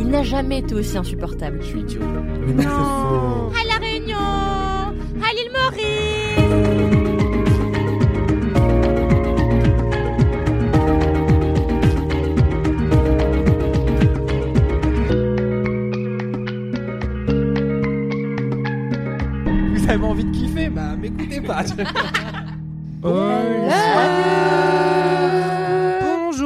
il n'a jamais été aussi insupportable. Je suis idiot. Mais non, c'est faux. À La Réunion À l'île Maurice Vous avez envie de kiffer? Bah m'écoutez pas.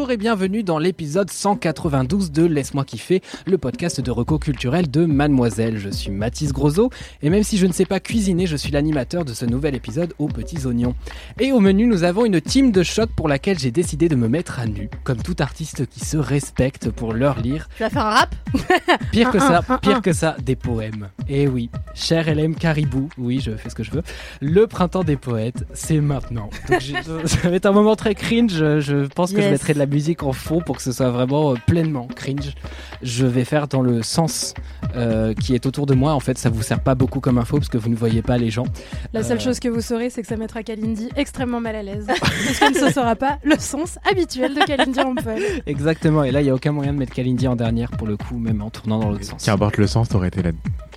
Bonjour et bienvenue dans l'épisode 192 de Laisse-moi kiffer, le podcast de reco culturel de Mademoiselle. Je suis Mathis Grosso et même si je ne sais pas cuisiner, je suis l'animateur de ce nouvel épisode aux petits oignons. Et au menu, nous avons une team de choc pour laquelle j'ai décidé de me mettre à nu, comme tout artiste qui se respecte pour leur lire. Tu vas faire un rap? Pire que ça, pire que ça, des poèmes. Et oui, cher LM Caribou, oui, je fais ce que je veux. Le printemps des poètes, c'est maintenant. Donc ça va être un moment très cringe. Je, pense que je mettrai de la musique en fond pour que ce soit vraiment euh, pleinement cringe. Je vais faire dans le sens euh, qui est autour de moi. En fait, ça vous sert pas beaucoup comme info parce que vous ne voyez pas les gens. La seule Euh. chose que vous saurez, c'est que ça mettra Kalindi extrêmement mal à l'aise. Parce que ne sera pas le sens habituel de Kalindi en poème. Exactement. Et là, il y a aucun moyen de mettre Kalindi en dernière pour le coup, même en tournant dans l'autre sens. Qu'importe le sens, t'aurais été la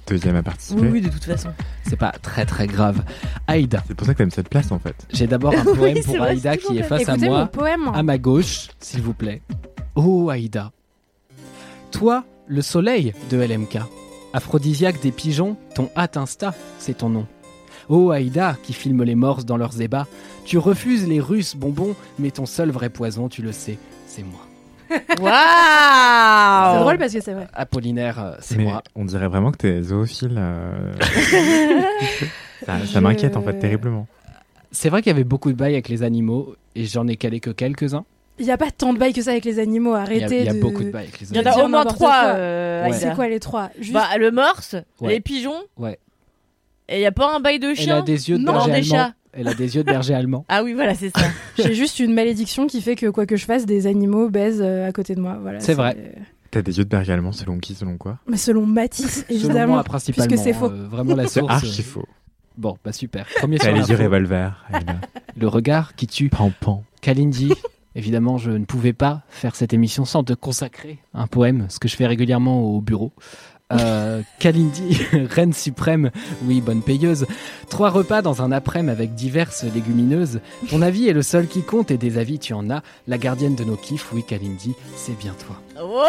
deuxième à participer. Oui, oui, de toute façon. C'est pas très très grave. Aïda, C'est pour ça que t'aimes cette place en fait. j'ai d'abord un poème pour vrai, Aïda qui est face à moi. mon poème. À ma gauche, s'il vous plaît. Oh Aïda. Toi, le soleil de LMK. Aphrodisiaque des pigeons, ton hâte Insta, c'est ton nom. Oh Aïda, qui filme les morses dans leurs ébats. Tu refuses les russes bonbons, mais ton seul vrai poison, tu le sais, c'est moi. Waouh C'est drôle parce que c'est vrai. Apollinaire, euh, c'est moi. on dirait vraiment que t'es zoophile. euh. ça ça Je- m'inquiète en fait terriblement. C'est vrai qu'il y avait beaucoup de bails avec les animaux, et j'en ai calé que quelques-uns. Il n'y a pas tant de bails que ça avec les animaux. Il y a, Arrêtez il y a de... beaucoup de bails avec les Il y en animaux. a au moins trois. euh, Ouais. C'est quoi les trois? Juste... Bah, le morse, Ouais. les pigeons, Ouais. et il y a pas un bail de chien a des yeux de Non, des chats. Elle a des yeux de berger allemand. Ah oui, voilà, c'est ça. J'ai juste une malédiction qui fait que quoi que je fasse, des animaux baisent euh, à côté de moi. Voilà, C'est vrai. T'as des yeux de berger allemand selon qui, selon quoi? Mais selon Matisse, Selon évidemment. moi, principalement. puisque c'est faux. euh, vraiment la C'est source. archi euh, faux. Bon, bah super. Premier sur les yeux revolver. Le regard qui tue. Pan pan. Kalindi, évidemment, je ne pouvais pas faire cette émission sans te consacrer un poème, ce que je fais régulièrement au bureau. Euh, Kalindi, reine suprême, oui, bonne payeuse. Trois repas dans un après-midi avec diverses légumineuses. Ton avis est le seul qui compte et des avis tu en as. La gardienne de nos kiffs, oui, Kalindi, c'est bien toi. Wow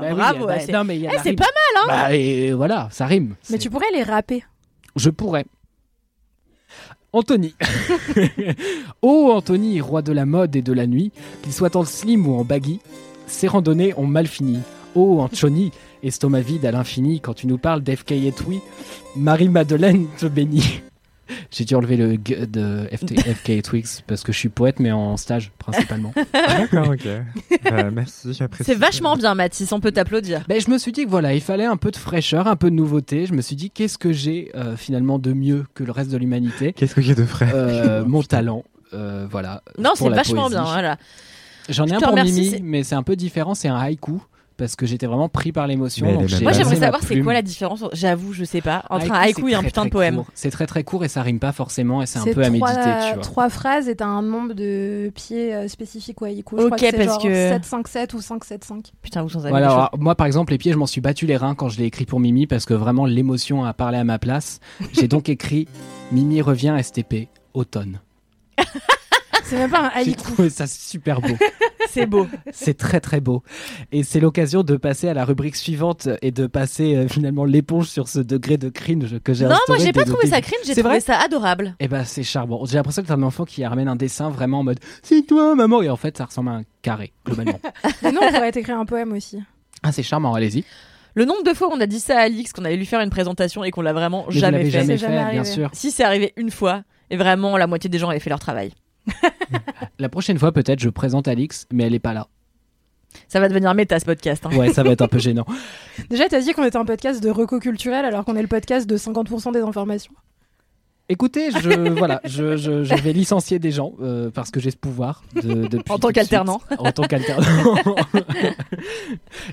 Bah oui, Bravo, bah, c'est- non, mais il y a Eh, la c'est rime. pas mal, hein Bah, et voilà, ça rime. Mais tu pourrais les rapper. Je pourrais. Anthony. oh Anthony, roi de la mode et de la nuit, qu'il soit en slim ou en baggy, ses randonnées ont mal fini. Oh Anthony, estomac vide à l'infini, quand tu nous parles d'FK et Twi, Marie-Madeleine te bénit. J'ai dû enlever le G de FT FK et Twix parce que je suis poète mais en stage principalement. D'accord, ok. Euh, merci, j'apprécie. C'est vachement bien, Mathis, on peut t'applaudir. Ben, je me suis dit que voilà, il fallait un peu de fraîcheur, un peu de nouveauté. Je me suis dit qu'est-ce que j'ai euh, finalement de mieux que le reste de l'humanité? Qu'est-ce que j'ai de frais? Euh, mon talent. Euh, voilà. Non, c'est vachement poésie. bien, voilà. J'en ai Je un pour remercie, Mimi, mais c'est un peu différent. C'est un haïku parce que j'étais vraiment pris par l'émotion. Moi, j'aimerais savoir c'est quoi la différence, j'avoue, je sais pas, entre un Haïku, et un très, putain de poème. C'est très très court et ça rime pas forcément et c'est un peu à trois, méditer, tu vois. trois phrases et t'as un nombre de pieds euh, spécifiques ou haïku. Je Ok, crois que c'est parce genre que- 7, 5, 7 ou 5, 7, 5. Putain, vous sans avis, Voilà, alors, moi par exemple les pieds je m'en suis battu les reins quand je l'ai écrit pour Mimi parce que vraiment l'émotion a parlé à ma place. J'ai donc écrit Mimi revient STP automne. C'est même pas un J'ai haïku. trouvé ça super beau. C'est beau. C'est très très beau. Et c'est l'occasion de passer à la rubrique suivante et de passer euh, finalement l'éponge sur ce degré de cringe que j'ai Non, moi j'ai pas trouvé ça cringe, j'ai trouvé vrai ça adorable. Eh ben c'est charmant. J'ai l'impression que t'as un enfant qui ramène un dessin vraiment en mode c'est toi maman et en fait ça ressemble à un carré globalement. Mais non, on pourrait t'écrire un poème aussi. ah c'est charmant, allez-y. Le nombre de fois on a dit ça à Alix, qu'on allait lui faire une présentation et qu'on l'a vraiment Mais jamais fait. jamais C'est fait, jamais bien sûr. Si c'est arrivé une fois, et vraiment la moitié des gens avaient fait leur travail. La prochaine fois peut-être je présente Alix mais elle est pas là. Ça va devenir méta ce podcast. hein. Ouais, ça va être un peu gênant. Déjà, t'as dit qu'on était un podcast de reco culturel alors qu'on est le podcast de 50% des informations. Écoutez, je voilà, je, je, je vais licencier des gens euh, parce que j'ai ce pouvoir de, depuis En tant qu'alternant. En tant qu'alternant.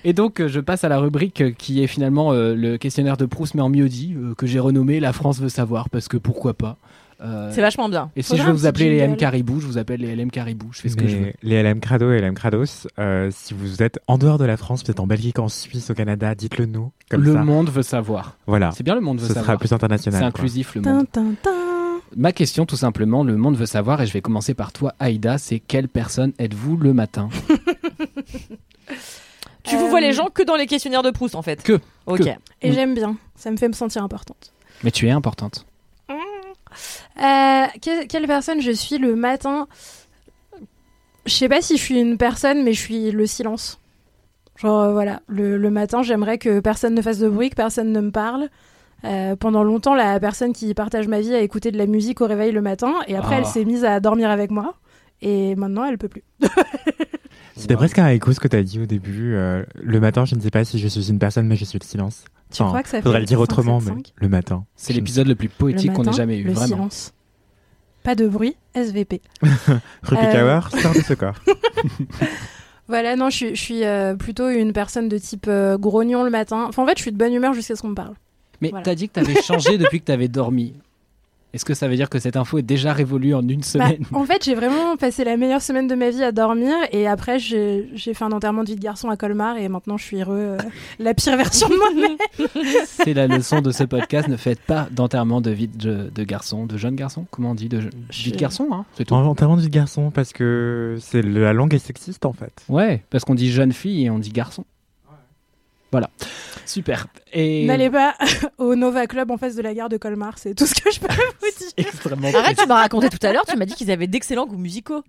Et donc je passe à la rubrique qui est finalement euh, le questionnaire de Proust mais en mieux dit euh, que j'ai renommé La France veut savoir parce que pourquoi pas. Euh, C'est vachement bien. et si je veux vous appeler les jingle. M Caribou, je vous appelle les LM Caribou. Je fais ce que je veux. Les, LM Crado et LM Crados, euh, si vous êtes en dehors de la France, peut-être en Belgique, en Suisse, au Canada, dites-le nous. Comme le ça. monde veut savoir. Voilà. C'est bien le monde veut Ce sera savoir. plus international. C'est quoi. inclusif le monde. Ma question, tout simplement, le monde veut savoir, et je vais commencer par toi, Aïda, c'est quelle personne êtes-vous le matin Tu vous Euh, vois les gens que dans les questionnaires de Proust en fait. Que. Ok. Que. Et j'aime bien. Ça me fait me sentir importante. Mais tu es importante. Euh, que- quelle personne je suis le matin? Je sais pas si je suis une personne, mais je suis le silence. Genre, euh, voilà, le, le matin, j'aimerais que personne ne fasse de bruit, que personne ne me parle. Euh, pendant longtemps, la personne qui partage ma vie a écouté de la musique au réveil le matin, et après, Ah. elle s'est mise à dormir avec moi. Et maintenant, elle peut plus. C'était presque un écho ce que tu as dit au début. euh, le matin, je ne sais pas si je suis une personne, mais je suis le silence. Tu Enfin, crois que ça Faudrait fait le dire 5, autrement, 7, mais 5? le matin. C'est l'épisode le plus poétique qu'on ait jamais eu, le vraiment. silence. Pas de bruit, SVP. Rupi Euh. Sort de ce corps. Voilà, non, je suis, je suis euh, plutôt une personne de type euh, grognon le matin. Enfin, en fait, je suis de bonne humeur jusqu'à ce qu'on me parle. Mais Voilà. t'as dit que t'avais changé depuis que t'avais dormi. Est-ce que ça veut dire que cette info est déjà révolue en une Bah, semaine en fait, j'ai vraiment passé la meilleure semaine de ma vie à dormir et après, j'ai fait un enterrement de vie de garçon à Colmar et maintenant, je suis heureux. euh, la pire version de moi-même. C'est la leçon de ce podcast. Ne faites pas d'enterrement de vie de, de garçon, de jeune garçon. Comment on dit de je- vie de garçon, hein C'est tout. En enterrement du garçon, parce que c'est la langue est sexiste en fait. Ouais, parce qu'on dit jeune fille et on dit garçon. Voilà, super. Et N'allez pas au Nova Club en face de la gare de Colmar, c'est tout ce que je peux vous dire. extrêmement. Arrête, tu m'as raconté tout à l'heure, tu m'as dit qu'ils avaient d'excellents goûts musicaux.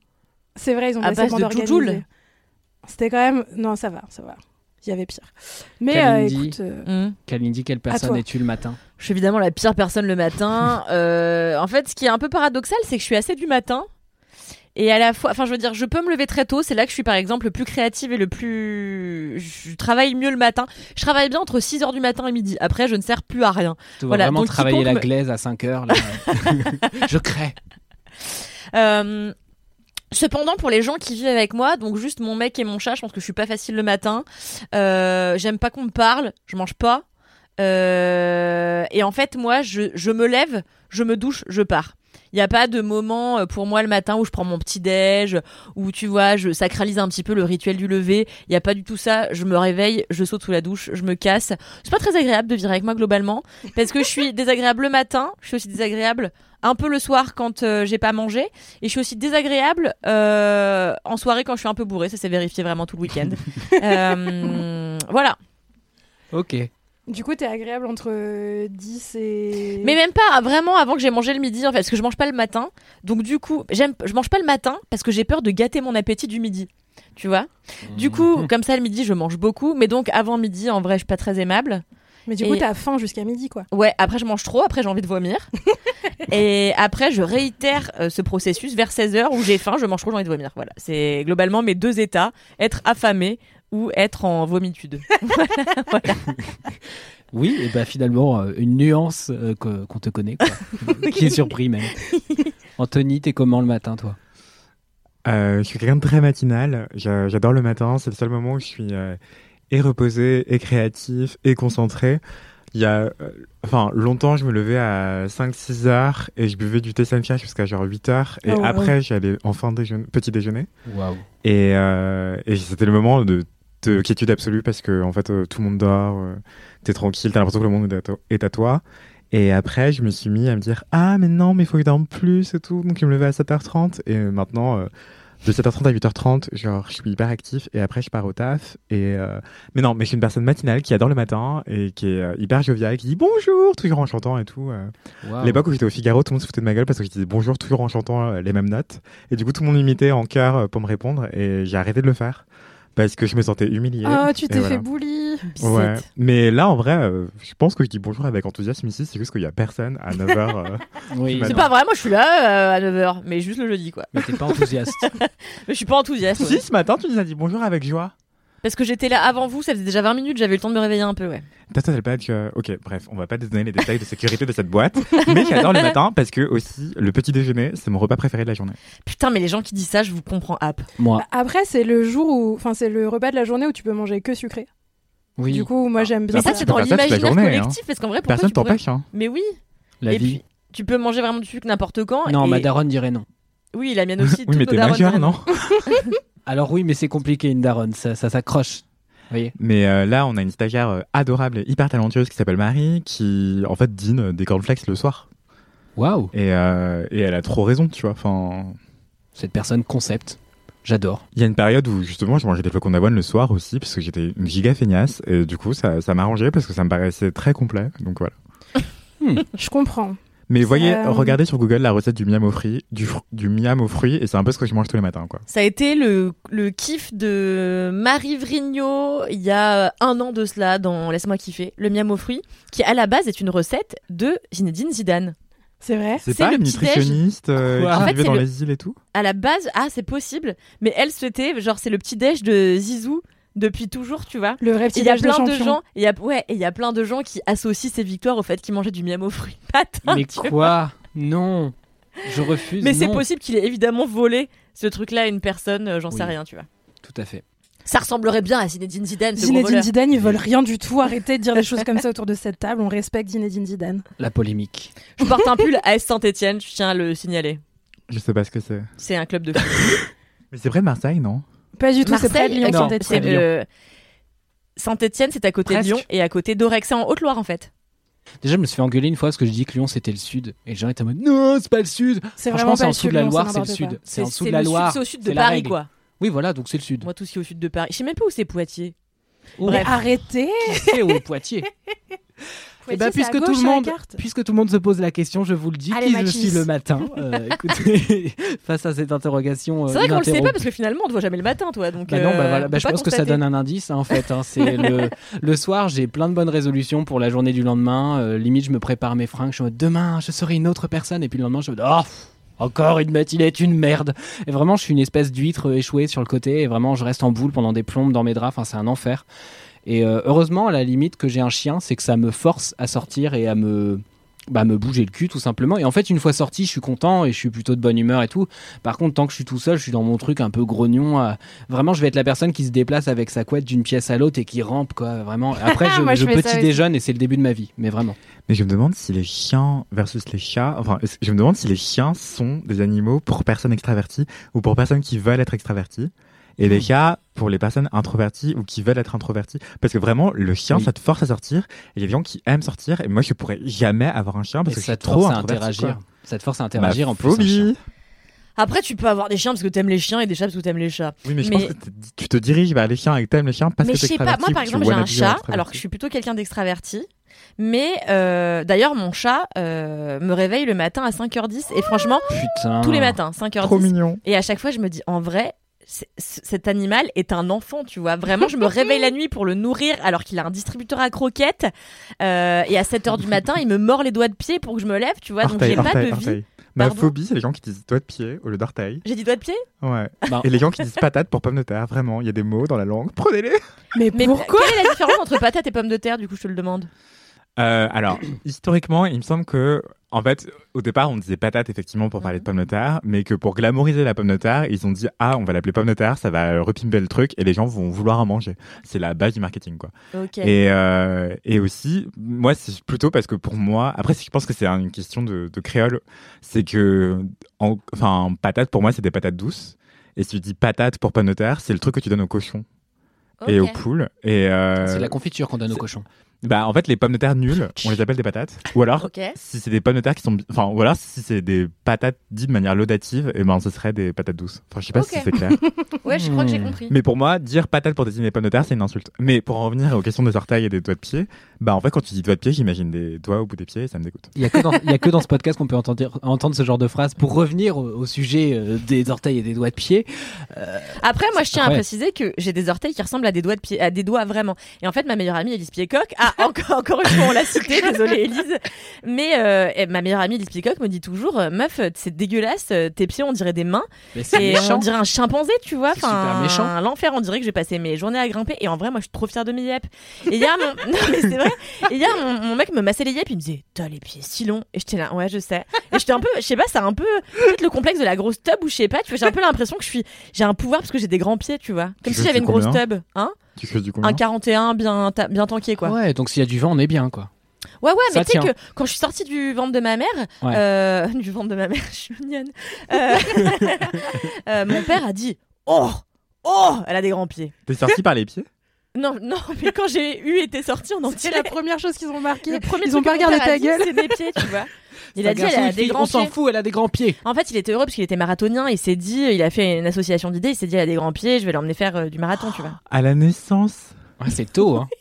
C'est vrai, ils ont À des base de. C'était quand même. Non, ça va, ça va. Il y avait pire. Mais euh, écoute. euh. Kalindi, quelle personne es-tu le matin? Je suis évidemment la pire personne le matin. Euh, en fait, ce qui est un peu paradoxal, c'est que je suis assez du matin. Et à la fois, enfin, je veux dire, je peux me lever très tôt. C'est là que je suis, par exemple, le plus créative et le plus. Je travaille mieux le matin. Je travaille bien entre 6h du matin et midi. Après, je ne sers plus à rien. Tu Voilà, vraiment donc travailler la me- glaise à 5 heures. Là. je crée. Euh, Cependant, pour les gens qui vivent avec moi, donc juste mon mec et mon chat, je pense que je suis pas facile le matin. Euh, J'aime pas qu'on me parle, je mange pas. Euh, et en fait, moi, je, je me lève, je me douche, je pars. Il n'y a pas de moment euh, pour moi le matin où je prends mon petit déj, où tu vois, je sacralise un petit peu le rituel du lever. Il n'y a pas du tout ça. Je me réveille, je saute sous la douche, je me casse. C'est pas très agréable de vivre avec moi globalement, parce que je suis désagréable le matin, je suis aussi désagréable un peu le soir quand euh, j'ai pas mangé, et je suis aussi désagréable euh, en soirée quand je suis un peu bourrée. Ça s'est vérifié vraiment tout le week-end. Euh, voilà. Ok. Du coup, t'es agréable entre euh, 10 et. Mais même pas vraiment avant que j'ai mangé le midi en fait parce que je mange pas le matin. Donc du coup, j'aime je mange pas le matin parce que j'ai peur de gâter mon appétit du midi. Tu vois? Du coup, comme ça le midi, je mange beaucoup, mais donc avant midi en vrai, je suis pas très aimable. Mais du coup, Et- t'as faim jusqu'à midi, quoi. Ouais, après je mange trop, après j'ai envie de vomir. et après je réitère euh, ce processus vers 16h où j'ai faim, je mange trop, j'ai envie de vomir. Voilà, c'est globalement mes deux états, être affamé ou être en vomitude. Oui, et bah finalement, euh, une nuance euh, qu'on te connaît, quoi. qui est surpris même. Anthony, t'es comment le matin, toi? Euh, je suis quelqu'un de très matinal. J'a- J'adore le matin. C'est le seul moment où je suis euh, et reposé, et créatif, et concentré. Il y a, euh, enfin, longtemps, je me levais à 5-6 heures et je buvais du thé Sancha jusqu'à genre 8 heures. Et Oh, après, j'allais en fin déjeuner, petit déjeuner. Euh, et c'était le moment de, de quiétude absolue parce que, en fait, euh, tout le monde dort, euh, t'es tranquille, t'as l'impression que le monde est à, toi. Et après, je me suis mis à me dire Ah, mais non, mais il faut que je dorme plus et tout. Donc, je me levais à 7h30. Et euh, maintenant, euh, de 7h30 à 8h30, genre, je suis hyper actif. Et après, je pars au taf. Et, euh, Mais non, mais je suis une personne matinale qui adore le matin et qui est euh, hyper joviale, qui dit bonjour, toujours en chantant et tout. euh. À L'époque où j'étais au Figaro, tout le monde se foutait de ma gueule parce que je disais bonjour toujours en chantant euh, les mêmes notes. Et du coup, tout le monde m'imitait en chœur euh, pour me répondre. Et j'ai arrêté de le faire parce que je me sentais humilié. Oh, tu t'es voilà. fait bully. Ouais. Mais là, en vrai, euh, je pense que je dis bonjour avec enthousiasme ici. C'est juste qu'il y a personne à 9h. Oui, C'est pas vrai, moi je suis là euh, à 9h, mais juste le jeudi quoi. mais t'es pas enthousiaste. Mais je suis pas enthousiaste. ouais. si, ce matin, tu nous as dit bonjour avec joie. Parce que j'étais là avant vous, ça faisait déjà 20 minutes, j'avais eu le temps de me réveiller un peu, ouais. T'as pas que. Ok, bref, on va pas donner les détails de sécurité de cette boîte. mais j'adore le matin parce que aussi, le petit déjeuner, c'est mon repas préféré de la journée. Putain, mais les gens qui disent ça, je vous comprends app. Moi, Après, c'est le jour où, enfin, c'est le repas de la journée où tu peux manger que sucré. oui, Du coup, moi, j'aime bien. Mais ça, c'est dans la l'imaginaire hein. collectif, parce qu'en vrai, pourquoi Personne tu pourrais... t'empêche, hein. Mais oui, la et vie. puis tu peux manger vraiment du sucre n'importe quand. Non, et... ma daronne dirait non. Oui, la mienne aussi. Oui, mais t'es majeur, non Alors oui, mais c'est compliqué une daronne, ça, ça s'accroche. Voyez Mais euh, là, on a une stagiaire euh, adorable et hyper talentueuse qui s'appelle Marie, qui en fait dîne euh, des cornflakes le soir. Waouh, Et, euh, et elle a trop raison, tu vois. Enfin, cette personne concept. J'adore. il y a une période où justement je mangeais des flocons d'avoine le soir aussi, parce que j'étais une giga feignasse. Et du coup, ça, ça m'arrangeait parce que ça me paraissait très complet. Donc voilà. Je comprends. Mais voyez, regardez sur Google la recette du miam aux fruits, du, fr- du miam aux fruits, et c'est un peu ce que je mange tous les matins, quoi. Ça a été le, le kiff de Marie Vrigno il y a un an de cela dans Laisse-moi kiffer, le miam aux fruits, qui à la base est une recette de Zinedine Zidane. C'est vrai. C'est pas le nutritionniste euh, qui En fait, dans le- les îles et tout? À la base, ah c'est possible, mais elle souhaitait, genre c'est le petit déj de Zizou depuis toujours, tu vois. Le Et reptile Il y a plein de gens, il y a ouais, et il y a plein de gens qui associent ces victoires au fait qu'ils mangeaient du miam aux fruits matin. mais tu vois. quoi? Non, je refuse. Mais c'est possible qu'il ait évidemment volé ce truc-là à une personne, euh, j'en sais rien, tu vois. Tout à fait. Ça ressemblerait bien à Zinedine Zidane, ce Zinedine. Zidane, ils veulent rien du tout. Arrêtez de dire des choses comme ça autour de cette table. On respecte Zinedine Zidane. La polémique. Je porte un pull AS Saint-Etienne, je tiens à le signaler. Je sais pas ce que c'est. C'est un club de foot. Mais c'est vrai de Marseille, non? Pas du tout. C'est près de Lyon, non, Saint-Étienne. de Lyon. euh, Saint-Etienne, c'est à côté Presque. de Lyon et à côté d'Orex. C'est en Haute-Loire en fait. Déjà, je me suis fait engueuler une fois parce que je dis que Lyon c'était le sud. Et les gens étaient en mode non, c'est pas le sud. C'est Franchement, vraiment c'est pas en le dessous de sud. la Loire, c'est le sud. C'est en dessous de c'est la le sud, Loire. C'est au sud de c'est la Paris règle. quoi. Oui, voilà, donc c'est le sud. Moi tout ce qui est au sud de Paris. Je sais même pas où c'est Poitiers. Bref. Arrêtez. C'est au Poitiers? Bah, c'est à puisque tout le monde, puisque tout le monde se pose la question, je vous le dis, Allez, qui je suis le matin. Euh, écoutez, face à cette interrogation, euh, C'est vrai qu'on le sait pas parce que finalement on te voit jamais le matin toi. Donc, Bah non, bah euh, voilà, bah je pense que ça donne un indice hein, en fait. hein. c'est le, le soir, j'ai plein de bonnes résolutions pour la journée du lendemain. Limite, je me prépare mes fringues. Je en mode demain, je serai une autre personne. Et puis le lendemain, je me dis oh, encore une matinée, une merde. Et vraiment, je suis une espèce d'huître échouée sur le côté. Et vraiment, je reste en boule pendant des plombes dans mes draps. Enfin, c'est un enfer. Et euh, heureusement, à la limite, que j'ai un chien, c'est que ça me force à sortir et à me bah, me bouger le cul tout simplement. Et en fait, une fois sorti, je suis content et je suis plutôt de bonne humeur et tout. Par contre, tant que je suis tout seul, je suis dans mon truc un peu grognon. euh, Vraiment, je vais être la personne qui se déplace avec sa couette d'une pièce à l'autre et qui rampe, quoi. Vraiment. Après, je, Moi, je je petit déjeune et c'est le début de ma vie. Mais vraiment. Mais je me demande si les chiens versus les chats, enfin, je me demande si les chiens sont des animaux pour personnes extraverties ou pour personnes qui veulent être extraverties. Et les chats pour les personnes introverties ou qui veulent être introverties. Parce que vraiment, le chien, Oui. ça te force à sortir. Il y a des gens qui aiment sortir. Et moi, je pourrais jamais avoir un chien parce Et que je ça suis te trop force à interagir. quoi. Ça te force à Ma interagir en plus. Après, tu peux avoir des chiens parce que t'aimes les chiens et des chats parce que t'aimes les chats. Oui, mais je Mais- pense que tu te diriges vers les chiens et que t'aimes les chiens parce mais que je t'es sais pas, moi extraverti par exemple j'ai un chat, extraverti. alors que je suis plutôt quelqu'un d'extraverti. Mais euh, d'ailleurs, mon chat euh, me réveille le matin à 5h10 et franchement, Putain. tous les matins, 5h10. Trop mignon. Et à chaque fois, je me dis, en vrai, cet animal est un enfant, tu vois. Vraiment, je me réveille la nuit pour le nourrir alors qu'il a un distributeur à croquettes. Euh, et à 7h du matin, il me mord les doigts de pied pour que je me lève, tu vois. Donc j'ai pas de vie. Ma Pardon phobie, c'est les gens qui disent doigt de pied au lieu d'orteil. J'ai dit doigts de pied? Ouais. Bah, Et les gens qui disent patate pour pomme de terre. Vraiment, il y a des mots dans la langue. Prenez-les. Mais Mais pourquoi? quelle est la différence entre patate et pomme de terre, du coup, je te le demande? Euh, alors, historiquement, il me semble que, en fait, au départ, on disait patate effectivement pour parler de pomme de terre, mais que pour glamouriser la pomme de terre, ils ont dit ah, on va l'appeler pomme de terre, ça va repimper le truc et les gens vont vouloir en manger. C'est la base du marketing, quoi. Et, euh, et aussi, moi, c'est plutôt parce que pour moi, après, je pense que c'est une question de, de créole, c'est que, en- enfin, patate pour moi, c'est des patates douces. Et si tu dis patate pour pomme de terre, c'est le truc que tu donnes aux cochons et aux poules. Et euh, c'est la confiture qu'on donne aux cochons. Bah, en fait, les pommes de terre nulles, on les appelle des patates. Ou alors, si c'est des pommes de terre qui sont, enfin, ou alors si c'est des patates dites de manière laudative, et ben, ce serait des patates douces. Enfin, je sais pas si c'est clair. Ouais, je crois que j'ai Hmm. compris. Mais pour moi, dire patate pour désigner les pommes de terre, c'est une insulte. Mais pour en revenir aux questions des orteils et des doigts de pied, bah, en fait, quand tu dis doigts de pied, j'imagine des doigts au bout des pieds, et ça me dégoûte. Il y a que dans, il y a que dans ce podcast qu'on peut entendre, entendre ce genre de phrase. Pour revenir au, au sujet euh, des orteils et des doigts de pied, Après, moi, je tiens à préciser que j'ai des orteils qui ressemblent à des doigts de pied, à des doigts vraiment. Et en fait, ma meilleure amie Elise Piecock, ah, encore, encore une fois, on l'a citée, désolée Elise, mais euh, ma meilleure amie Elise Piecock me dit toujours, euh, meuf, euh, c'est dégueulasse, euh, tes pieds, on dirait des mains, mais c'est et méchant. on dirait un chimpanzé, tu vois. C'est super méchant. L'enfer, on dirait que j'ai passé mes journées à grimper. Et en vrai, moi, je suis trop fière de mes yep. Et hier, mon, non, mais c'est vrai. Et hier, mon, mon mec me massait les yep, il me disait, t'as les pieds si longs. Et j'étais là, ouais, je sais. Et j'étais un peu, je sais pas, c'est un peu, peut-être le complexe de la grosse tub ou je sais pas, tu vois, j'ai un peu l'impression que je suis, j'ai un pouvoir parce que j'ai des grands pieds, tu vois. Comme Tu si j'avais une grosse tub, hein. Tu fais du combien Un 41 bien, ta- bien tanké, quoi. Ouais, donc s'il y a du vent, on est bien, quoi. Ouais, ouais, Ça mais tu sais que quand je suis sortie du ventre de ma mère, Ouais. euh, du ventre de ma mère, je suis mignonne, euh, euh, mon père a dit Oh Oh Elle a des grands pieds. T'es sorti par les pieds? Non, non, mais quand j'ai eu été sortie en entier, C'est la première chose qu'ils ont marqué. le premier Ils ont pas regardé ta gueule. C'est mes pieds, tu vois. Il a dit Elle a des grands On s'en fout, elle a des grands pieds. En fait, il était heureux parce qu'il était marathonien. Il s'est dit, il a fait une association d'idées. Il s'est dit, elle a des grands pieds, je vais l'emmener faire euh, du marathon, tu vois. À la naissance Ouais, c'est tôt, hein.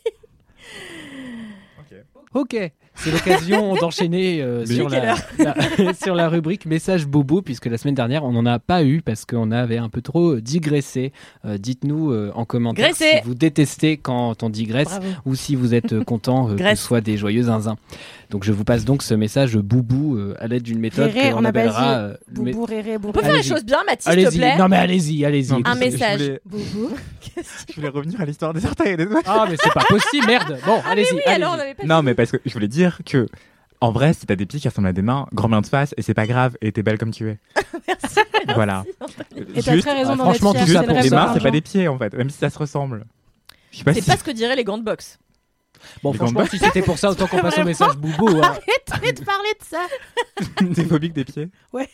Ok, c'est l'occasion d'enchaîner euh, sur, la, la- sur la rubrique message bobo, puisque la semaine dernière, on n'en a pas eu parce qu'on avait un peu trop digressé. Euh, Dites-nous euh, en commentaire Graissé. si vous détestez quand on digresse Bravo. ou si vous êtes content euh, que ce soit des joyeux zinzins. Donc je vous passe donc ce message boubou euh, à l'aide d'une méthode Réré, qu'on on n'a pas appellera... dit euh, Boubou, réré, boubou. On peut faire les choses bien, Mathis, s'il te Allez-y, plaît non mais allez-y, allez-y. Écoutez. Un message. Je voulais, Boubou. je voulais revenir à l'histoire des orteils et des doigts. Ah mais c'est pas possible, merde. Bon, allez-y. Ah Oui, allez-y. alors on n'avait pas Non, mais parce que je voulais dire que, en vrai, si t'as des pieds qui ressemblent à des mains, grand bien de face, et c'est pas grave, et t'es belle comme tu es. Merci. Voilà. Et t'as très raison ah, d'en franchement, tout ça pour rêve les de mains, c'est pas des pieds, en fait, même si ça se ressemble. Je sais pas C'est si... pas ce que diraient les gants de boxe. Bon, Les franchement, si c'était pour ça, autant qu'on passe au message boubou. hein. Arrête de parler de ça. T'es phobique des pieds Ouais.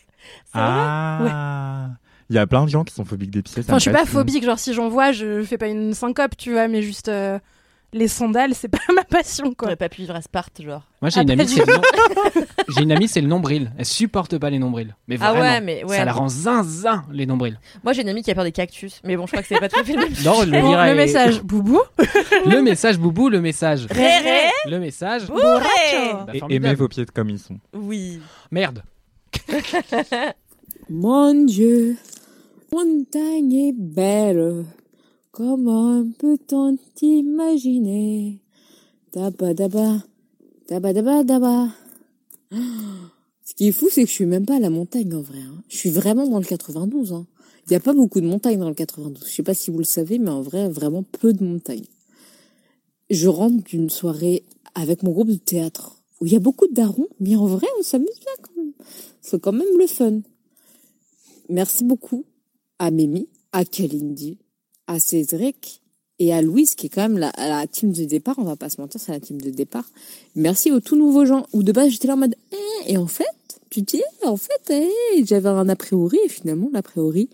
Ah Il y a plein de gens qui sont phobiques des pieds. Enfin, je suis pas phobique, genre si j'en vois, je fais pas une syncope, tu vois, mais juste euh, les sandales, c'est pas ma passion, quoi. T'aurais pas pu vivre à Sparte, genre. Moi, j'ai une amie, c'est le, nom- j'ai une amie, c'est le nombril. Elle supporte pas les nombrils. Mais Ah vraiment. ouais, mais ouais. Ça la rend zinzin, les nombrils. Moi, j'ai une amie qui a peur des cactus. Mais bon, je crois que c'est pas tout à fait le même. Non, le, Bon, lira le est- message, boubou. Le message boubou, le message. Réré Le message. Bourré Bah, Et aimez vos pieds comme ils sont. Oui. Merde. Mon Dieu, montagne est belle, comment peut-on imaginer Daba daba, daba daba daba. Ce qui est fou, c'est que je suis même pas à la montagne en vrai. hein. Je suis vraiment dans le 92. hein. Il n'y a pas beaucoup de montagnes dans le 92. Je sais pas si vous le savez, mais en vrai, vraiment peu de montagnes. Je rentre d'une soirée avec mon groupe de théâtre où il y a beaucoup de darons, mais en vrai, on s'amuse bien quand même. C'est quand même le fun. Merci beaucoup à Mimi, à Kalindi, à Cédric et à Louise, qui est quand même la, team de départ. On va pas se mentir, c'est la team de départ. Merci aux tout nouveaux gens. Où de base, j'étais là en mode, Eh, et en fait, tu dis, en fait, eh, j'avais un a priori, et finalement, l'a priori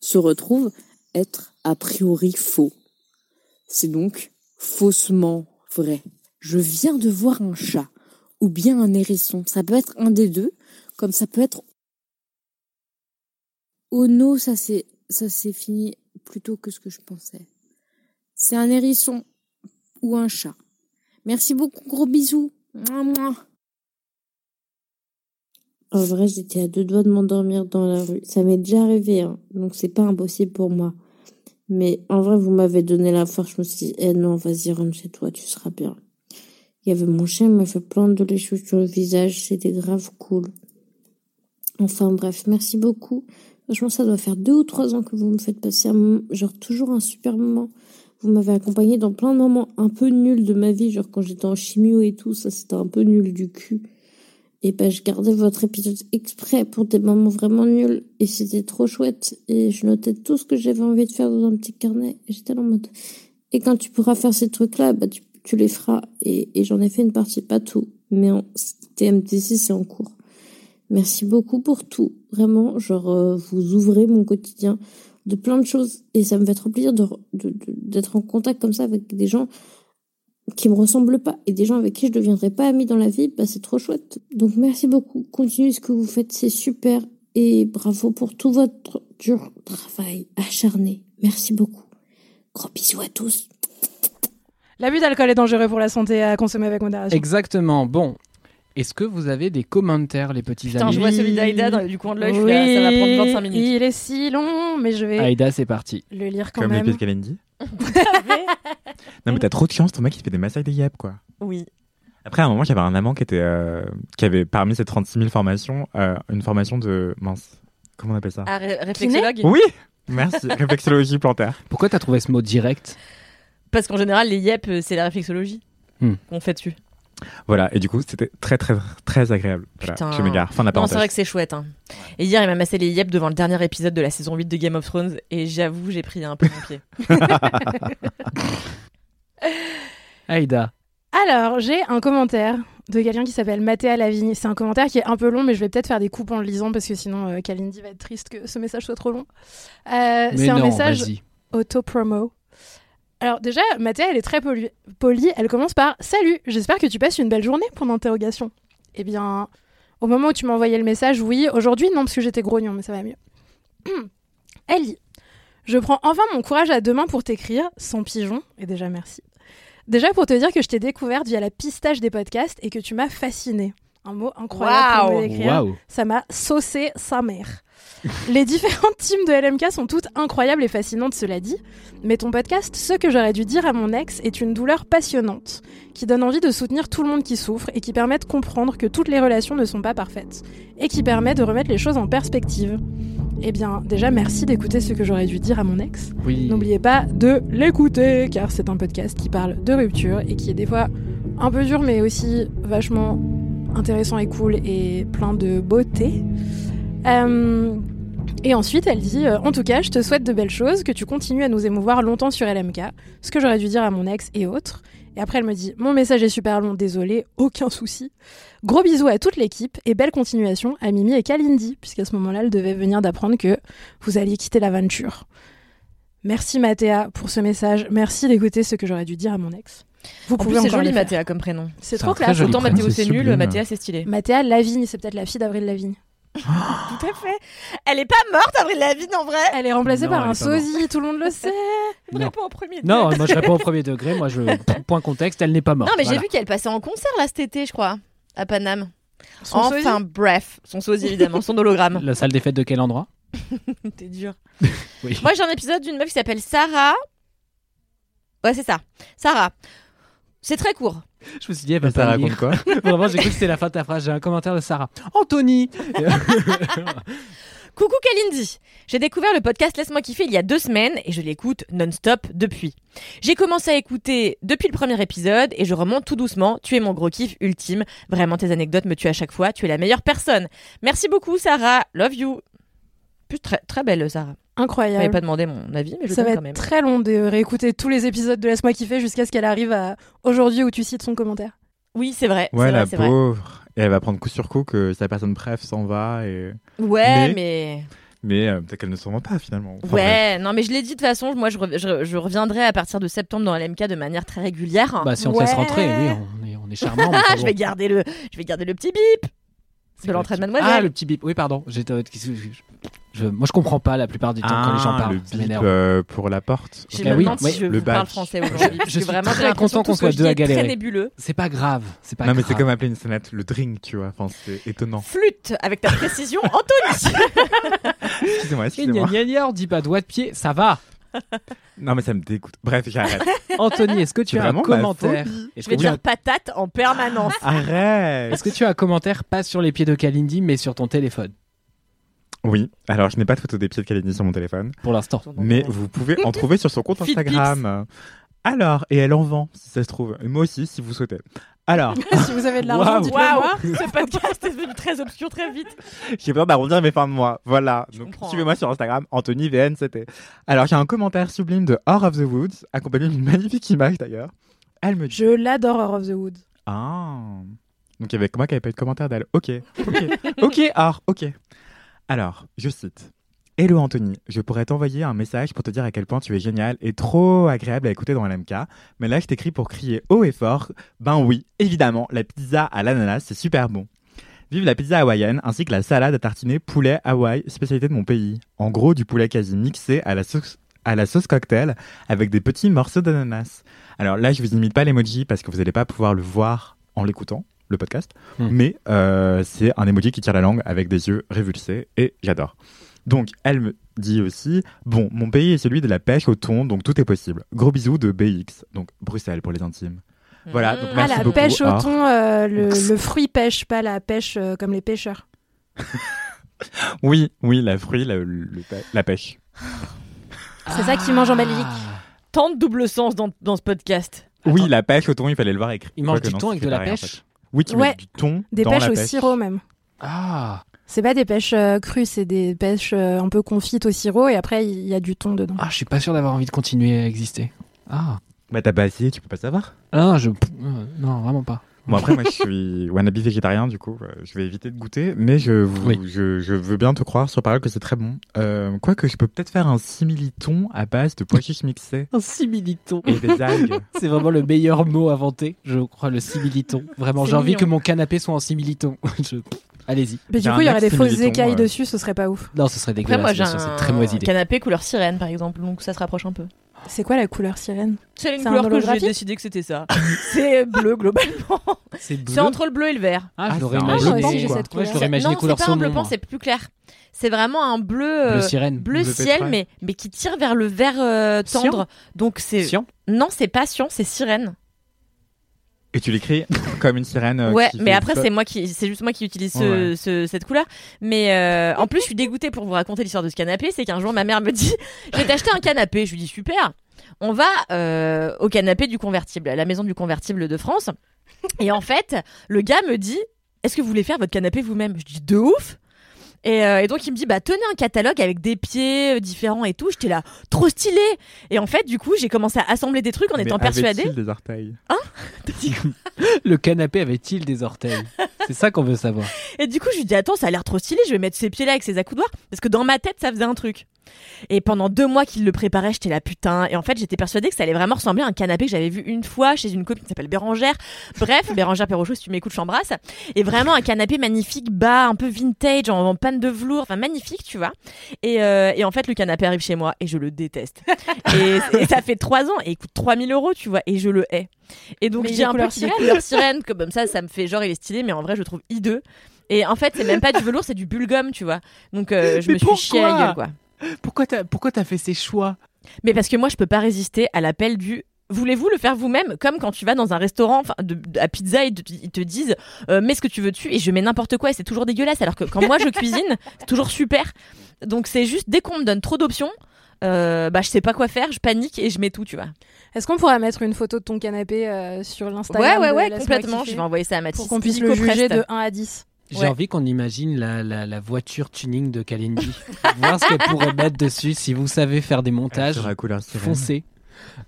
se retrouve être a priori faux. C'est donc faussement vrai. Je viens de voir un chat ou bien un hérisson. Ça peut être un des deux, comme ça peut être Oh non, ça c'est ça c'est fini plus tôt que ce que je pensais. C'est un hérisson ou un chat. Merci beaucoup, gros bisous. En vrai, j'étais à deux doigts de m'endormir dans la rue. Ça m'est déjà arrivé, hein, donc c'est pas impossible pour moi. Mais en vrai, vous m'avez donné la force. Je me suis dit, eh non, vas-y, rentre chez toi, tu seras bien. Il y avait mon chien, il m'a fait plein de léchouilles sur le visage. C'était grave cool. Enfin bref, merci beaucoup. Franchement, ça doit faire deux ou trois ans que vous me faites passer un genre toujours un super moment. Vous m'avez accompagné dans plein de moments un peu nuls de ma vie, genre quand j'étais en chimio et tout, ça c'était un peu nul du cul. Et ben, je gardais votre épisode exprès pour des moments vraiment nuls et c'était trop chouette. Et je notais tout ce que j'avais envie de faire dans un petit carnet. Et j'étais là en mode, et quand tu pourras faire ces trucs-là, bah, tu, tu les feras. Et, et j'en ai fait une partie, pas tout. Mais en TMTC, c'est en cours. Merci beaucoup pour tout. Vraiment, genre, euh, vous ouvrez mon quotidien de plein de choses. Et ça me fait trop plaisir de, de- de- d'être en contact comme ça avec des gens qui me ressemblent pas et des gens avec qui je deviendrai pas amie dans la vie, bah c'est trop chouette. Donc merci beaucoup. Continuez ce que vous faites, c'est super et bravo pour tout votre dur travail acharné. Merci beaucoup. Gros bisous à tous. L'abus d'alcool est dangereux pour la santé à consommer avec modération. Exactement. Bon, est-ce que vous avez des commentaires, les petits Putain, amis je vois celui d'Aïda dans- du coin de l'œil, je suis là, ça va prendre 25 minutes. Il est si long, mais je vais Aïda, c'est parti. le lire quand Comme les même. pieds de Kalindi. Non, mais t'as trop de chance, ton mec, il fait des massages des yep, quoi. Oui. Après, à un moment, j'avais un amant qui était, euh, qui avait parmi ses 36 000 formations, euh, une formation de mince. Comment on appelle ça? Ah, ré- réflexologue Oui, merci. Réflexologie plantaire. Pourquoi t'as trouvé ce mot direct? Parce qu'en général, les yep, euh, c'est la réflexologie Hmm. qu'on fait dessus. Voilà. Et du coup, c'était très, très, très agréable. Voilà. Putain. Je m'égare. Fin de la Non, c'est vrai que c'est chouette. hein. Et hier, il m'a massé les yep devant le dernier épisode de la saison 8 de Game of Thrones. Et j'avoue, j'ai pris un peu mon pied. Aïda. Alors, j'ai un commentaire de quelqu'un qui s'appelle Mathéa Lavigne. C'est un commentaire qui est un peu long, mais je vais peut-être faire des coupes en le lisant parce que sinon, euh, Kalindi va être triste que ce message soit trop long. Euh, Mais c'est un non, message auto-promo. Alors déjà, Mathéa, elle est très poli- polie. Elle commence par « Salut, j'espère que tu passes une belle journée ?» Point d'interrogation. Eh bien, au moment où tu m'as envoyé le message, oui. Aujourd'hui, non, parce que j'étais grognon, mais ça va mieux. elle dit « Je prends enfin mon courage à deux mains pour t'écrire, sans pigeon, et déjà merci. Déjà pour te dire que je t'ai découverte via la pistache des podcasts et que tu m'as fascinée. Un mot incroyable pour me Waouh. décrire. Ça m'a saucé sa mère. Les différentes teams de LMK sont toutes incroyables et fascinantes, cela dit. Mais ton podcast, Ce que j'aurais dû dire à mon ex, est une douleur passionnante, qui donne envie de soutenir tout le monde qui souffre et qui permet de comprendre que toutes les relations ne sont pas parfaites, et qui permet de remettre les choses en perspective. Eh bien, déjà, merci d'écouter ce que j'aurais dû dire à mon ex. Oui. N'oubliez pas de l'écouter, car c'est un podcast qui parle de rupture et qui est des fois un peu dur, mais aussi vachement intéressant et cool et plein de beauté. Euh, et ensuite, elle dit euh, En tout cas, je te souhaite de belles choses, que tu continues à nous émouvoir longtemps sur LMK, ce que j'aurais dû dire à mon ex et autres. Et après, elle me dit Mon message est super long, désolé, aucun souci. Gros bisous à toute l'équipe et belle continuation à Mimi et Kalindi, puisqu'à ce moment-là, elle devait venir d'apprendre que vous alliez quitter l'aventure. Merci Mathéa pour ce message. Merci d'écouter ce que j'aurais dû dire à mon ex. Vous En pouvez plus, c'est joli. Mathéa, comme prénom. C'est trop classe. Autant Mathéo, c'est nul. Mathéa, c'est stylé. Mathéa Lavigne, c'est peut-être la fille d'Avril Lavigne. Tout à fait. Elle est pas morte, Avril Lavigne, en vrai. Elle est remplacée Non, par un sosie, tout le monde le sait. Non. Réponds au premier. Non, moi je réponds au premier degré. Moi je point contexte, elle n'est pas morte. Non, mais j'ai vu qu'elle passait en concert là cet été, je crois, à Paname. Son enfin, bref, son sosie évidemment, son hologramme. La salle des fêtes de quel endroit? T'es dur. Oui. Moi, j'ai un épisode d'une meuf qui s'appelle Sarah. Ouais, c'est ça. Sarah. C'est très court. Je me suis dit, elle va Ça raconte lire. quoi Vraiment, j'ai cru que c'était la fin de ta phrase. J'ai un commentaire de Sarah. Anthony Coucou Kalindi J'ai découvert le podcast Laisse-moi kiffer il y a deux semaines et je l'écoute non-stop depuis. J'ai commencé à écouter depuis le premier épisode et je remonte tout doucement. Tu es mon gros kiff ultime. Vraiment, tes anecdotes me tuent à chaque fois. Tu es la meilleure personne. Merci beaucoup Sarah. Love you. Plus très, très belle Sarah. Incroyable. pas demandé mon avis, mais je Ça le va donne quand être même. très long de réécouter tous les épisodes de Laisse-moi kiffer jusqu'à ce qu'elle arrive à aujourd'hui où tu cites son commentaire. Oui, c'est vrai. Ouais, la vrai, c'est vrai. pauvre. Et elle va prendre coup sur coup que sa personne bref s'en va. Et... Ouais, Mais- mais... Mais euh, peut-être qu'elle ne s'en va pas finalement. Enfin, bref. Ouais, non, mais je l'ai dit de toute façon, moi je, je, je reviendrai à partir de septembre dans LMK de manière très régulière. Bah, si on te laisse Ouais. rentrer, oui, on est, on est charmant. Ah, je vais garder le, je vais garder le petit bip de l'entrée de mademoiselle. Ah, le petit bip. Oui, pardon. J'étais. je- Moi, je comprends pas la plupart du temps quand les gens Ah, parlent. le Ça bip euh, pour la porte. Ah oui, si je le vous parle français aujourd'hui. Je suis vraiment, très content qu'on soit deux à est Très galérer. nébuleux. C'est pas grave. C'est pas non, mais c'est comme appeler une sonnette le drink, tu vois. Enfin, c'est étonnant. Flûte avec ta précision, Anthony. Excusez-moi, Et gna excusez-moi. gna gna, on dit pas doigt de pied, ça va. Non, mais ça me dégoûte. Bref, j'arrête. Anthony, est-ce que tu as un commentaire Je vais dire patate en permanence. Arrête. est-ce que tu as un commentaire pas sur les pieds de Kalindi, mais sur ton téléphone Oui, alors je n'ai pas de photo des pieds de Kalindi sur mon téléphone, pour l'instant mais vous pouvez en trouver sur son compte Instagram. Alors, et elle en vend, si ça se trouve. Et moi aussi, si vous souhaitez. Alors, si vous avez de l'argent, Waouh, moi. ce podcast est devenu très obscur très vite. j'ai besoin d'arrondir mes fins de mois. Voilà. Je Donc, suivez-moi sur Instagram, Anthony VNCT. Alors, j'ai un commentaire sublime de Horror of the Woods, accompagné d'une magnifique image d'ailleurs. Elle me dit Je l'adore, Horror of the Wood. Ah. Donc il y avait moi qui avait pas eu de commentaire d'elle. Ok, ok, ok, Or, ok. Alors, je cite. Hello Anthony, je pourrais t'envoyer un message pour te dire à quel point tu es génial et trop agréable à écouter dans l'MK, mais là je t'écris pour crier haut et fort. Ben oui, évidemment, la pizza à l'ananas, c'est super bon. Vive la pizza hawaïenne ainsi que la salade à tartiner poulet Hawaï, spécialité de mon pays. En gros, du poulet quasi mixé à la sauce, à la sauce cocktail avec des petits morceaux d'ananas. Alors là, je vous imite pas l'emoji parce que vous n'allez pas pouvoir le voir en l'écoutant, le podcast, Hmm. mais euh, c'est un emoji qui tire la langue avec des yeux révulsés et j'adore. Donc, elle me dit aussi Bon, mon pays est celui de la pêche au thon, donc tout est possible. Gros bisous de BX, donc Bruxelles pour les intimes. Voilà, donc Ah, merci la beaucoup. pêche au thon, euh, le, le fruit pêche, pas la pêche euh, comme les pêcheurs. Oui, oui, la fruit, la, le- la pêche. C'est ça qu'ils mangent en Belgique. Tant de double sens dans, dans ce podcast. Oui, la pêche au thon, il fallait le voir écrit. Ils mangent du non, thon avec de la en pêche fait. Oui, qui Ouais, mettent du thon Des dans pêches la au pêche. sirop même. Ah, C'est pas des pêches euh, crues, c'est des pêches euh, un peu confites au sirop et après il y a du thon dedans. ah, je suis pas sûr d'avoir envie de continuer à exister. Ah, Bah t'as pas essayé, tu peux pas savoir. Ah, non, je, euh, non, vraiment pas. Bon après moi je suis wannabe végétarien du coup euh, je vais éviter de goûter mais je, vous- Oui. je, je veux bien te croire sur parole que c'est très bon. Euh, Quoique je peux peut-être faire un simili-thon à base de pois chiches mixés Un similiton. et des algues. C'est vraiment le meilleur mot inventé, je crois, le similiton. Vraiment, j'ai envie que mon canapé soit en similiton. Je- Allez-y. Mais du J'ai coup, il y aurait des fausses écailles euh. dessus, ce serait pas ouf. Non, ce serait Après, dégueulasse. moi, j'ai un une très mauvaise idée. canapé couleur sirène, par exemple, donc ça se rapproche un peu. C'est quoi la couleur sirène? C'est une un couleur que j'ai décidé que c'était ça. c'est bleu, globalement. C'est bleu? C'est entre le bleu et le vert. Ah, Ah, je l'aurais imaginé. je l'aurais imaginé non, couleur c'est pas un bleu pan, c'est plus clair. C'est vraiment un bleu, euh, Bleu sirène. bleu Bleu ciel, mais, mais qui tire vers le vert euh, tendre. Donc c'est non, c'est pas cyan, c'est sirène. Et tu l'écris comme une sirène. euh, ouais, mais après c'est moi qui, c'est juste moi qui utilise ce- Ouais. ce- cette couleur. Mais euh, en plus, je suis dégoûtée pour vous raconter l'histoire de ce canapé. C'est qu'un jour, ma mère me dit, je vais t'acheter un canapé. Je lui dis super. On va euh, au canapé du convertible, à la maison du convertible de France. Et en fait, le gars me dit, est-ce que vous voulez faire votre canapé vous-même? Je dis de ouf. Et, euh, et donc il me dit bah tenez un catalogue avec des pieds euh, différents et tout. J'étais là trop stylé. Et en fait du coup j'ai commencé à assembler des trucs en Mais étant persuadée. avait-il des orteils? Le canapé avait-il des orteils? C'est ça qu'on veut savoir. Et du coup, je lui dis attends, ça a l'air trop stylé, je vais mettre ses pieds là avec ses accoudoirs parce que dans ma tête, ça faisait un truc. Et pendant deux mois qu'il le préparait, j'étais là putain. Et en fait, j'étais persuadée que ça allait vraiment ressembler à un canapé que j'avais vu une fois chez une copine qui s'appelle Bérangère. Bref, Bérangère Perrochot, si tu m'écoutes, je t'embrasse. Et vraiment un canapé magnifique, bas, un peu vintage, en, en panne de velours, enfin magnifique, tu vois. Et, euh, et en fait, le canapé arrive chez moi et je le déteste. et, et ça fait trois ans et il coûte 3000 euros, tu vois, et je le hais. Et donc, est un peu sirène. couleur sirène, comme ça, ça me fait genre il est stylé, mais en vrai, je le trouve hideux. Et en fait, c'est même pas du velours, c'est du bulgum, tu vois. Donc, euh, je Mais me suis chié à la gueule, quoi. Pourquoi t'as pourquoi t'as fait ces choix? Mais parce que moi, je peux pas résister à l'appel du. Voulez-vous le faire vous-même? Comme quand tu vas dans un restaurant enfin, de, de- à pizza, ils te, ils te disent euh, mets ce que tu veux dessus? Et je mets n'importe quoi et c'est toujours dégueulasse. Alors que quand moi je cuisine, c'est toujours super. Donc c'est juste dès qu'on me donne trop d'options, euh, bah je sais pas quoi faire, je panique et je mets tout, tu vois. Est-ce qu'on pourra mettre une photo de ton canapé euh, sur Ouais, l'Instagram ouais, de ouais, Laisse-moi complètement. Je vais envoyer ça à Mathis. Pour qu'on puisse le juger de 1 à 10. J'ai Ouais. envie qu'on imagine la, la, la voiture tuning de Kalindi. Voir ce qu'elle pourrait mettre dessus. Si vous savez faire des montages, couleur sirène. foncez.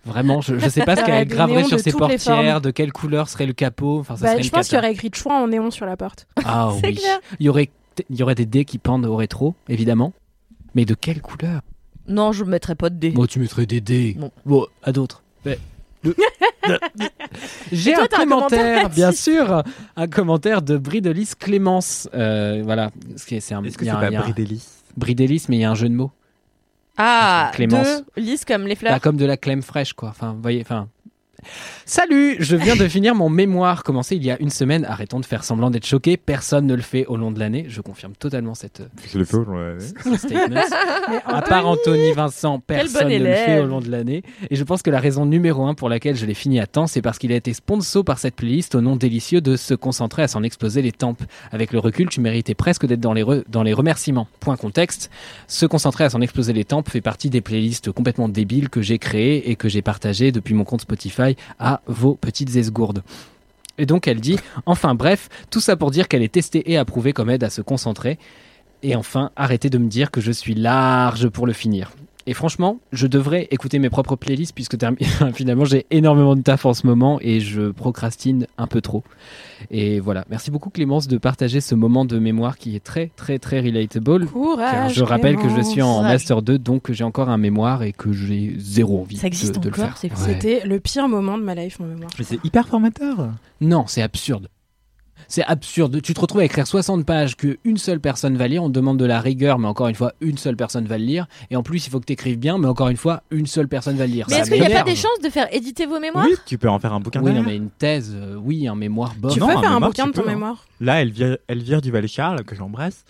Vraiment, je, je sais pas ce qu'elle graverait sur de ses portières, de quelle couleur serait le capot. Enfin, ça Bah, serait je pense qu'il y aurait écrit choix en néon sur la porte. Ah C'est oui. clair. Il y aurait il y aurait des dés qui pendent au rétro, évidemment. Mais de quelle couleur? Non, je mettrai pas de dés. Bon, tu mettrais des dés. Bon, à d'autres. Mais- J'ai un commentaire, commentaire, bien sûr, un commentaire de Bridelis Clémence. Euh, voilà, Ce qui est- c'est un. Est-ce que c'est pas Bridelis? Bridelis, mais il y a un jeu de mots. Ah, Clémence. deux lisses comme les fleurs. Bah, comme de la crème fraîche, quoi. Enfin, vous voyez, enfin. Salut, je viens de finir mon mémoire commencé il y a une semaine. Arrêtons de faire semblant d'être choqué. Personne ne le fait au long de l'année. Je confirme totalement cette euh, Je le fais au long de l'année. À part Anthony Vincent, personne bon ne le fait au long de l'année. Et je pense que la raison numéro un pour laquelle je l'ai fini à temps, c'est parce qu'il a été sponsor par cette playlist au nom délicieux de se concentrer à s'en exploser les tempes. Avec le recul, tu méritais presque d'être dans les, re- dans les remerciements. Point contexte. Se concentrer à s'en exploser les tempes fait partie des playlists complètement débiles que j'ai créées et que j'ai partagées depuis mon compte Spotify à vos petites esgourdes. Et donc elle dit, enfin bref, tout ça pour dire qu'elle est testée et approuvée comme aide à se concentrer. Et enfin, arrêtez de me dire que je suis large pour le finir. Et franchement, je devrais écouter mes propres playlists puisque finalement j'ai énormément de taf en ce moment et je procrastine un peu trop. Et voilà. Merci beaucoup Clémence de partager ce moment de mémoire qui est très très très relatable. Car Courage. je rappelle que je suis en master 2 donc que j'ai encore un mémoire et que j'ai zéro envie Ça existe de, de le encore, faire. Ouais. C'était le pire moment de ma life, mon mémoire. Mais c'est hyper formateur. Non, c'est absurde. C'est absurde. Tu te retrouves à écrire 60 pages que une seule personne va lire. On te demande de la rigueur, mais encore une fois, une seule personne va le lire. Et en plus, il faut que tu écrives bien, mais encore une fois, une seule personne va le lire. Mais est-ce qu'il n'y a pas des chances de faire éditer vos mémoires? Oui, tu peux en faire un bouquin Oui, non, mais une thèse, euh, oui, un mémoire bof. Tu non, peux un faire un mémoire, bouquin de ton peux, hein. mémoire Là, Elvire, Elvire Duval-Charles, que j'embrasse,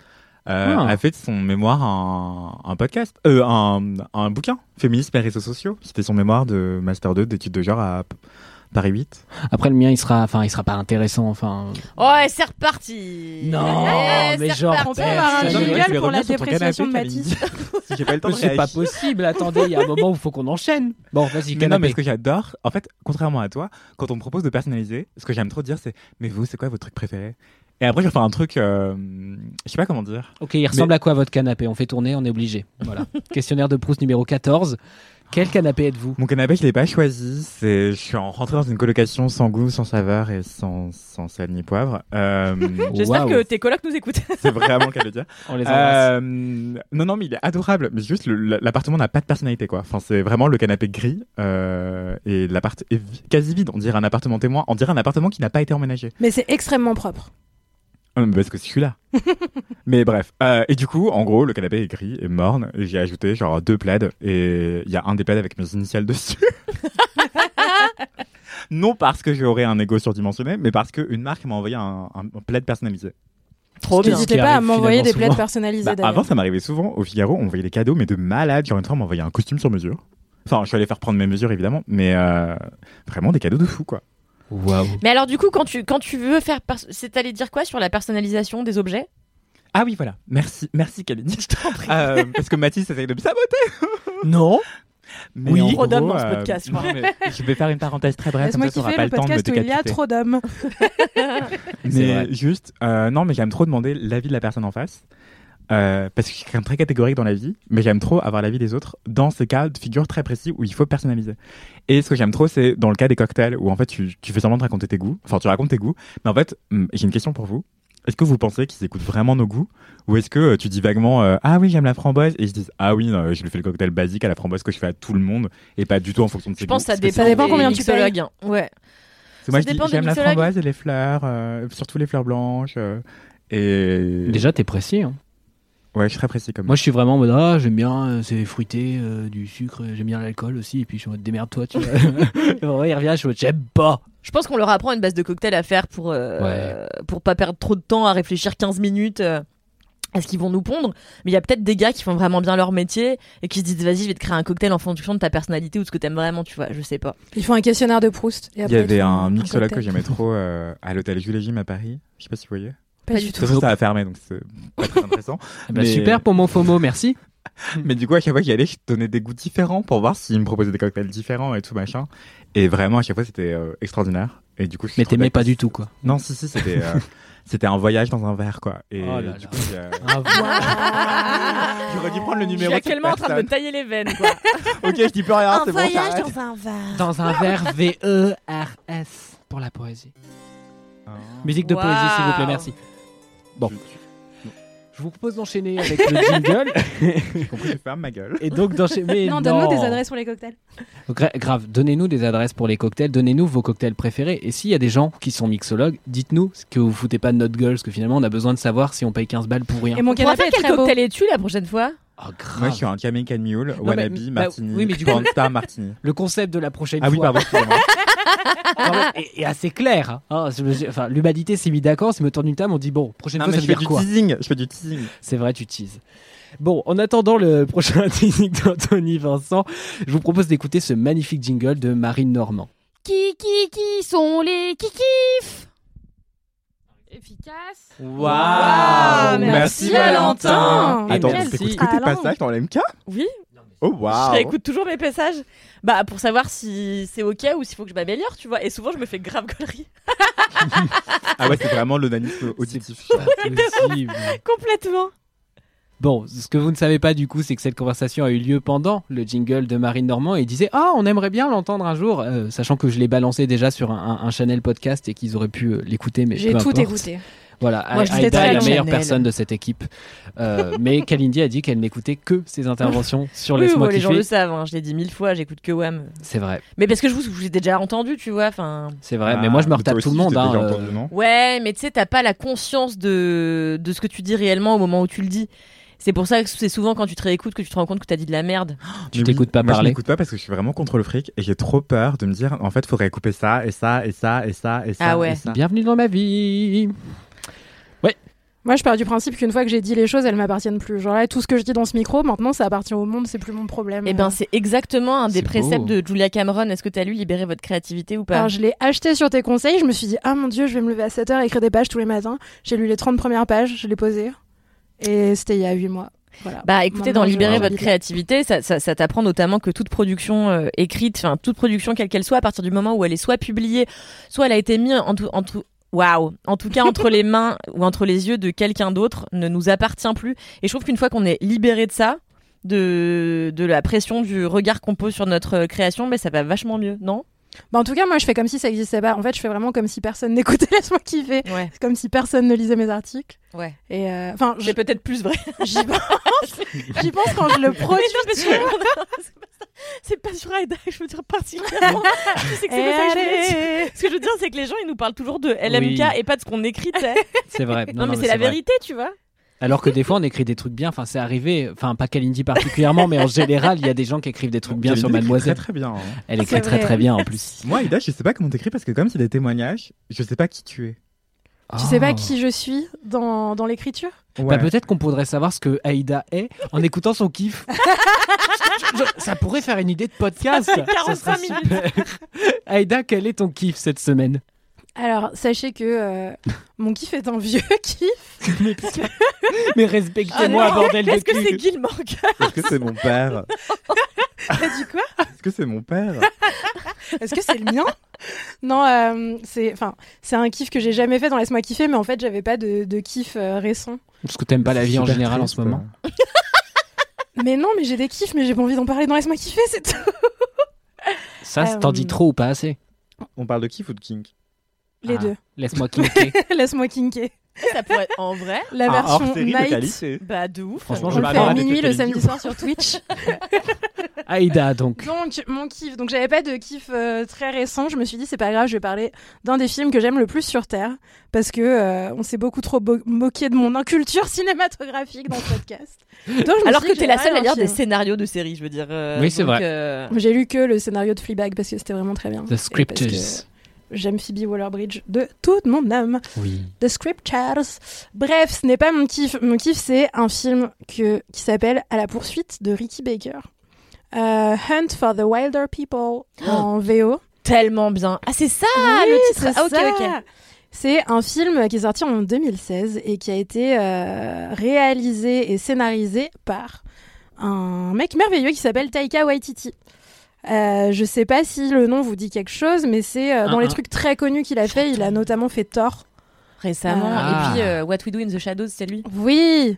euh, Ah. a fait de son mémoire un, un podcast, euh, un, un bouquin, Féminisme et réseaux sociaux. C'était son mémoire de Master 2 d'études de genre à Paris 8. Après, le mien, il sera, enfin, il sera pas intéressant. Enfin, Ouais, c'est reparti Non, Eh, mais genre. On peut avoir un jingle pour la dépréciation de Mathis. Si j'ai pas le temps c'est pas possible. Attendez, il y a un moment où il faut qu'on enchaîne. Bon, vas-y, Mais non, canapé. mais ce que j'adore, en fait, contrairement à toi, quand on me propose de personnaliser, ce que j'aime trop dire, c'est Mais vous, c'est quoi votre truc préféré? Et après, je vais faire un truc, euh, je sais pas comment dire. Ok, il ressemble à quoi votre canapé? On fait tourner, on est obligé. Voilà. Questionnaire de Proust numéro 14. Quel canapé êtes-vous Mon canapé, je l'ai pas choisi. C'est, je suis en- rentré dans une colocation sans goût, sans saveur et sans, sans sel ni poivre. Euh, J'espère que tes colocs nous écoutent. c'est vraiment le cas de le dire. On les. Euh, non, non, mais il est adorable. Mais juste, l'appartement n'a pas de personnalité, quoi. Enfin, c'est vraiment le canapé gris euh, et l'appart est quasi vide. On dirait un appartement témoin. On dirait un appartement qui n'a pas été emménagé. Mais c'est extrêmement propre. Ah, mais Parce que je suis là. mais bref. Euh, et du coup, en gros, le canapé est gris et morne. Et j'ai ajouté genre deux plaids. Et il y a un des plaids avec mes initiales dessus. non parce que j'aurais un ego surdimensionné, mais parce qu'une marque m'a envoyé un, un, un plaid personnalisé. Trop bien. N'hésitez pas à m'envoyer des plaids personnalisés Bah, d'ailleurs. avant, ça m'arrivait souvent. Au Figaro, on envoyait des cadeaux, mais de malade. Genre une fois, on m'envoyait un costume sur mesure. Enfin, je suis allé faire prendre mes mesures, évidemment. Mais euh, vraiment des cadeaux de fou, quoi. Mais alors, du coup, quand tu, quand tu veux faire. C'est allé dire quoi sur la personnalisation des objets? Ah oui, voilà. Merci, merci, Kalini. Je t'en prie. Euh, parce que Mathis essaye de me saboter. Non. Mais Oui. en Trop d'hommes gros, dans ce euh, podcast, non, je vais faire une parenthèse très brève, comme Laisse-moi kiffer pas le le temps de me podcast où il y a trop d'hommes. Mais juste, euh, non, mais j'aime trop demander l'avis de la personne en face. Euh, parce que je suis quand même très catégorique dans la vie, mais j'aime trop avoir l'avis des autres dans ces cas de figure très précis où il faut personnaliser. Et ce que j'aime trop, c'est dans le cas des cocktails où en fait tu, tu fais semblant de raconter tes goûts, enfin tu racontes tes goûts, mais en fait, hum, j'ai une question pour vous. Est-ce que vous pensez qu'ils écoutent vraiment nos goûts ou est-ce que euh, tu dis vaguement euh, ah oui j'aime la framboise et ils se disent ah oui non, je lui fais le cocktail basique à la framboise que je fais à tout le monde et pas du tout en fonction de ses Je pense que ça goûts dépend, que dépend combien tu mixologues, hein. Ouais. c'est- moi ça je dis dépend des j'aime la framboise et les fleurs, euh, surtout les fleurs blanches euh, et Déjà, t'es précis. Hein. Ouais je suis très précis comme Moi, je suis vraiment en mode ah, j'aime bien, euh, c'est fruité, euh, du sucre, euh, j'aime bien l'alcool aussi. Et puis, je suis en mode démerde-toi, tu vois. Vrai, il revient, je suis en mode j'aime pas. Je pense qu'on leur apprend une base de cocktail à faire pour, euh, pour pas perdre trop de temps à réfléchir 15 minutes euh, à ce qu'ils vont nous pondre. Mais il y a peut-être des gars qui font vraiment bien leur métier et qui se disent vas-y, je vais te créer un cocktail en fonction de ta personnalité ou de ce que t'aimes vraiment, tu vois. Je sais pas. Ils font un questionnaire de Proust. Et Il y ils avait font un mixologue que cocktail. j'aimais trop euh, à l'hôtel Jules et Jim à Paris. Je sais pas si vous voyez. Pas du tout. ça a fermé, donc c'est pas très intéressant. Eh ben, Super pour mon FOMO, merci. Mais du coup, à chaque fois que j'y allais, je donnais des goûts différents pour voir s'ils me proposaient des cocktails différents et tout machin. Et vraiment, à chaque fois, c'était euh, extraordinaire. Et du coup, je suis Mais t'aimais pas du tout, quoi. Non, si, si, c'était euh, c'était un voyage dans un verre, quoi. Et Oh là du là. coup, euh, Ah. j'aurais dû prendre le Je numéro. suis de cette actuellement en train de me tailler les veines, quoi. Ok, je dis plus rien, c'est bon, j'arrête. un verre. Dans un verre V-E-R-S pour la poésie. Ah. Musique de poésie, s'il vous plaît, merci. Bon. Je- Je vous propose d'enchaîner avec le jingle. J'ai compris, je ferme ma gueule. Et donc d'enchaîner. Non, donne-nous des adresses pour les cocktails. Gra- grave, donnez-nous des adresses pour les cocktails, donnez-nous vos cocktails préférés. Et s'il y a des gens qui sont mixologues, dites-nous ce que vous foutez pas de notre gueule, parce que finalement on a besoin de savoir si on paye 15 balles pour rien. Et mon canapé quel très cocktail es-tu la prochaine fois? Oh, grave. Moi, je suis un Jamaican Mule, Wannabe, bah, Martini, oui, mais du coup- Martini. Le concept de la prochaine Ah oui, fois pardon, excusez-moi. Non, est assez clair. hein. Dis- enfin, L'humanité s'est mis d'accord, c'est me tourne une table, on dit bon, prochaine Non, fois ça je veut fais dire du quoi teasing. Je fais du teasing. C'est vrai, tu teases. Bon, en attendant le prochain teasing d'Anthony Vincent, je vous propose d'écouter ce magnifique jingle de Marine Normand. Qui, qui, qui sont les kikifs Efficace. Waouh merci, Attends, Valentin. Et t'écoutes merci. que tes passages dans l'MK Oui. Oh, Je waouh. réécoute toujours mes passages. Bah, pour savoir si c'est ok ou s'il faut que je m'améliore, tu vois. Et souvent, je me fais grave gaulerie. Ah ouais, c'est vraiment l'onanisme auditif. Complètement. Bon, ce que vous ne savez pas du coup, c'est que cette conversation a eu lieu pendant le jingle de Marine Normand et il disait Ah, on aimerait bien l'entendre un jour, euh, sachant que je l'ai balancé déjà sur un, un, un channel podcast et qu'ils auraient pu euh, l'écouter. Mais J'ai tout écouté. Voilà, Moi, je Aïda est la meilleure personne de cette équipe. Euh, mais Kalindi a dit qu'elle n'écoutait que ses interventions sur Oui, Laisse-moi bon, les gens le savent, hein, je l'ai dit mille fois, j'écoute que Wham. C'est vrai, Mais parce que je vous, ai déjà entendu, tu vois. Enfin, c'est vrai. mais moi, je me retape tout le monde. hein, euh, entendu, ouais, mais tu sais, t'as pas la conscience de, de ce que tu dis réellement au moment où tu le dis. C'est pour ça que c'est souvent quand tu te réécoutes que tu te rends compte que t'as dit de la merde. Tu t'écoutes pas moi, parler. Je m'écoute pas parce que je suis vraiment contre le fric et j'ai trop peur de me dire en fait, faudrait couper ça et ça et ça et ça et ça. Ah ouais. et ça. Bienvenue dans ma vie. Moi, je pars du principe qu'une fois que j'ai dit les choses, elles m'appartiennent plus. Genre là, tout ce que je dis dans ce micro, maintenant, ça appartient au monde, c'est plus mon problème. Et ben, c'est exactement un des préceptes beau. de Julia Cameron. Est-ce que t'as lu Libérer votre créativité ou pas? Alors, je l'ai acheté sur tes conseils. Je me suis dit, ah mon dieu, je vais me lever à 7h et écrire des pages tous les matins. J'ai lu les 30 premières pages, je l'ai posé. Et c'était il y a 8 mois. Voilà. Bah écoutez, dans Libérer votre créativité, ça, ça, ça t'apprend notamment que toute production euh, écrite, enfin toute production quelle qu'elle soit, à partir du moment où elle est soit publiée, soit elle a été mise en tout, en tout, waouh, en tout cas entre les mains ou entre les yeux de quelqu'un d'autre, ne nous appartient plus. Et je trouve qu'une fois qu'on est libéré de ça, de, de la pression du regard qu'on pose sur notre création, mais ça va vachement mieux, non? Bah, en tout cas, moi, je fais comme si ça existait pas. En fait, je fais vraiment comme si personne n'écoutait Laisse-moi kiffer. Ouais, C'est comme si personne ne lisait mes articles. ouais. Et euh, enfin, C'est peut-être plus vrai. j'y pense. J'y pense quand je le produis. C'est pas sur que je veux dire particulièrement. je sais que c'est Et pas ça que je veux dire. allez. Ce que je veux dire, c'est que les gens, ils nous parlent toujours de LMK Oui. et pas de ce qu'on écrit. C'est vrai. Non, mais c'est la vrai. vérité, tu vois. Alors que des fois, on écrit des trucs bien. Enfin, c'est arrivé. Enfin, pas Kalindi particulièrement, mais en général, il y a des gens qui écrivent des trucs bien Kalindi sur écrit Mademoiselle. Très très bien. hein. Elle écrit très très bien en plus. Moi, Ida, je sais pas comment t'écris parce que comme c'est des témoignages, je sais pas qui tu es. Tu sais pas Ah. qui je suis dans, dans l'écriture? Bah, peut-être qu'on pourrait savoir ce que Aïda est en écoutant son kiff. Je- je- ça pourrait faire une idée de podcast. Ça 45 serait super. Aïda, quel est ton kiff cette semaine? Alors, sachez que euh, mon kiff est un vieux kiff. mais, mais respectez-moi, Ah bordel de Est-ce que c'est Gilmore Est-ce que c'est mon père T'as dit quoi Est-ce que c'est mon père Est-ce que c'est le mien Non, euh, c'est enfin, c'est un kiff que j'ai jamais fait dans Laisse-moi kiffer, mais en fait, j'avais pas de, de kiff euh, récent. Parce que t'aimes pas la vie en général en ce moment. Mais non, mais j'ai des kiffs, mais j'ai pas envie d'en parler dans Laisse-moi kiffer, c'est tout. Ça, Euh, t'en dis trop ou pas assez? On parle de kiff ou de kink? Les Ah, deux. Laisse-moi kinker. Laisse-moi kinker. Ça pourrait être en vrai La Un version night. Bah, de ouf. Franchement, je le vais fait à minuit le samedi soir sur Twitch. Aïda, donc. Donc, mon kiff. Donc, j'avais pas de kiff euh, très récent. Je me suis dit, c'est pas grave, je vais parler d'un des films que j'aime le plus sur Terre. Parce que euh, on s'est beaucoup trop bo- moqué de mon inculture cinématographique dans ce podcast. Donc, je me Alors que t'es la seule à lire des scénarios de séries, je veux dire. euh, Oui, c'est vrai. euh, J'ai lu que le scénario de Fleabag parce que c'était vraiment très bien. The Et parce Scriptures. que J'aime Phoebe Waller-Bridge de toute mon âme. Oui. The Scriptures. Bref, ce n'est pas mon kiff. Mon kiff, c'est un film que, qui s'appelle À la poursuite de Ricky Baker. Euh, Hunt for the Wilder People en VO. Tellement bien. Ah, c'est ça Oui, le titre. c'est Ah, ok, ça. ok. C'est un film qui est sorti en 2016 et qui a été euh, réalisé et scénarisé par un mec merveilleux qui s'appelle Taika Waititi. Euh, je sais pas si le nom vous dit quelque chose, mais c'est euh, dans Un, les trucs très connus qu'il a fait. Il a notamment fait Thor. Récemment. Ah. Et puis, euh, What We Do in the Shadows, c'est lui. Oui.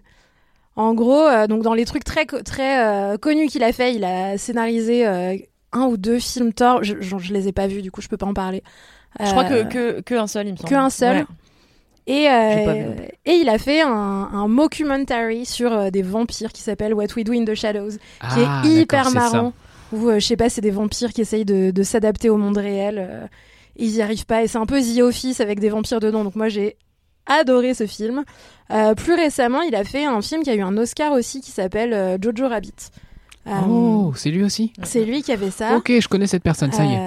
En gros, euh, donc dans les trucs très très euh, connus qu'il a fait, il a scénarisé euh, un ou deux films Thor. Je, je, je les ai pas vus, du coup, je peux pas en parler. Je crois Euh, que, que, que un seul, il me semble. que un seul. Ouais. Et, euh, et il a fait un, un mockumentary sur euh, des vampires qui s'appelle What We Do in the Shadows, qui Ah, est hyper d'accord, c'est ça. Où, euh, je sais pas, c'est des vampires qui essayent de, de s'adapter au monde réel. euh, ils y arrivent pas. Et c'est un peu The Office avec des vampires dedans. Donc moi, j'ai adoré ce film. Euh, plus récemment, il a fait un film qui a eu un Oscar aussi qui s'appelle euh, Jojo Rabbit. Euh, Oh, c'est lui aussi? C'est lui qui avait ça. Ok, je connais cette personne, ça y est.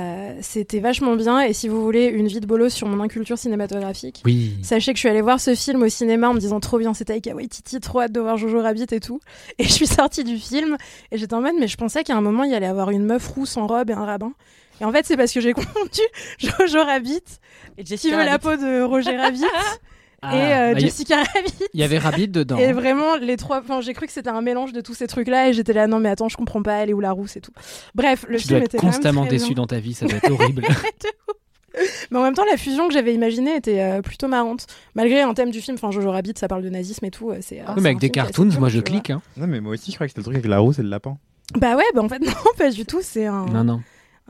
C'était vachement bien. Et si vous voulez une vie de bolos sur mon inculture cinématographique, Oui. Sachez que je suis allée voir ce film au cinéma en me disant trop bien, c'est Taika Waititi, trop hâte de voir Jojo Rabbit et tout. Et je suis sortie du film et j'étais en mode, mais je pensais qu'à un moment il y allait avoir une meuf rousse en robe et un rabbin. Et en fait, c'est parce que j'ai confondu Jojo Rabbit, Et qui veut la peau de Roger Rabbit, Ah, et euh, bah, y- Jessica Rabbit. Il y avait Rabbit dedans. Et vraiment, les trois. Enfin, j'ai cru que c'était un mélange de tous ces trucs-là et j'étais là, non, mais attends, je comprends pas, elle est où la rousse et tout. Bref, le tu dois film être était constamment très déçu bien. dans ta vie, ça doit être horrible. Mais en même temps, la fusion que j'avais imaginée était euh, plutôt marrante. Malgré un thème du film, enfin Jojo Rabbit, ça parle de nazisme et tout. euh, C'est, euh, Oui, c'est mais un avec des film cartoons, moi je tu vois. clique. Hein. Non, mais moi aussi, je crois que c'était le truc avec la rose et le lapin. Bah ouais, bah en fait, non, pas du tout. C'est un, Non, non.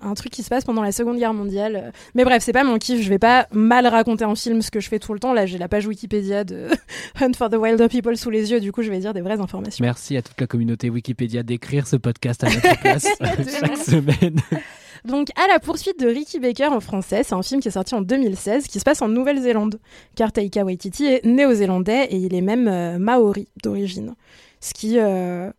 Un truc qui se passe pendant la Seconde Guerre mondiale. Mais bref, c'est pas mon kiff. Je vais pas mal raconter en film ce que je fais tout le temps. Là, j'ai la page Wikipédia de Hunt for the Wilder People sous les yeux. Du coup, je vais dire des vraies informations. Merci à toute la communauté Wikipédia d'écrire ce podcast à notre place chaque semaine. Donc, à la poursuite de Ricky Baker en français, c'est un film qui est sorti en 2016 qui se passe en Nouvelle-Zélande. Car Taika Waititi est néo-zélandais et il est même euh, maori d'origine. Ce qui euh,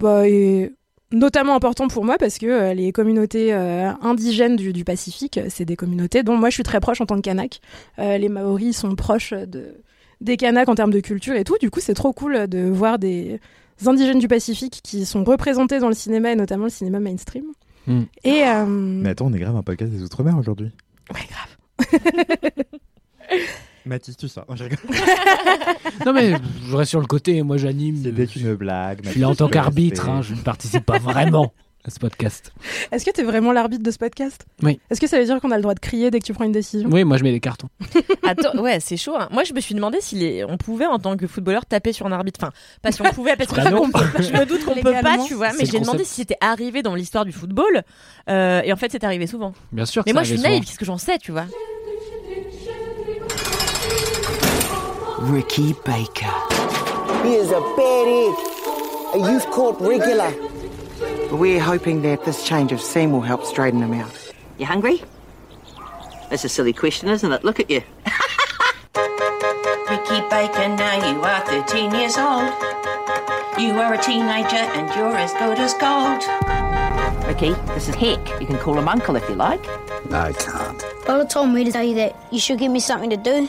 bah, est notamment important pour moi parce que euh, les communautés euh, indigènes du, du Pacifique, c'est des communautés dont moi je suis très proche en tant que Kanak. Euh, les Maoris sont proches de, des Kanaks en termes de culture et tout. Du coup, c'est trop cool de voir des indigènes du Pacifique qui sont représentés dans le cinéma et notamment le cinéma mainstream. Hmm. Et euh, Mais attends, on est grave un podcast des Outre-mer aujourd'hui. Ouais, grave. Mathis, tu sais. Non, mais je reste sur le côté. Moi, j'anime. C'était une blague. Je suis là en tant qu'arbitre. hein, je ne participe pas vraiment à ce podcast. Est-ce que tu es vraiment l'arbitre de ce podcast? Oui. Est-ce que ça veut dire qu'on a le droit de crier dès que tu prends une décision? Oui, moi, je mets des cartons. Attends, ouais, c'est chaud. hein. Moi, je me suis demandé si les... on pouvait, en tant que footballeur, taper sur un arbitre. Enfin, pas si on pouvait, parce que Bah on peut je me doute qu'on peut pas, tu vois. Mais j'ai demandé si c'était arrivé dans l'histoire du football. euh, et en fait, c'est arrivé souvent. Bien sûr que Mais ça moi, je suis naïve, qu'est-ce que j'en sais, tu vois? Ricky Baker. He is a bad egg, a youth court regular. We're hoping that this change of scene will help straighten him out. You hungry? That's a silly question, isn't it? Look at you. Ricky Baker, now you are 13 years old. You are a teenager and you're as good as gold. Ricky, this is Heck. You can call him Uncle if you like. No, I can't. Bella told me to tell you that you should give me something to do.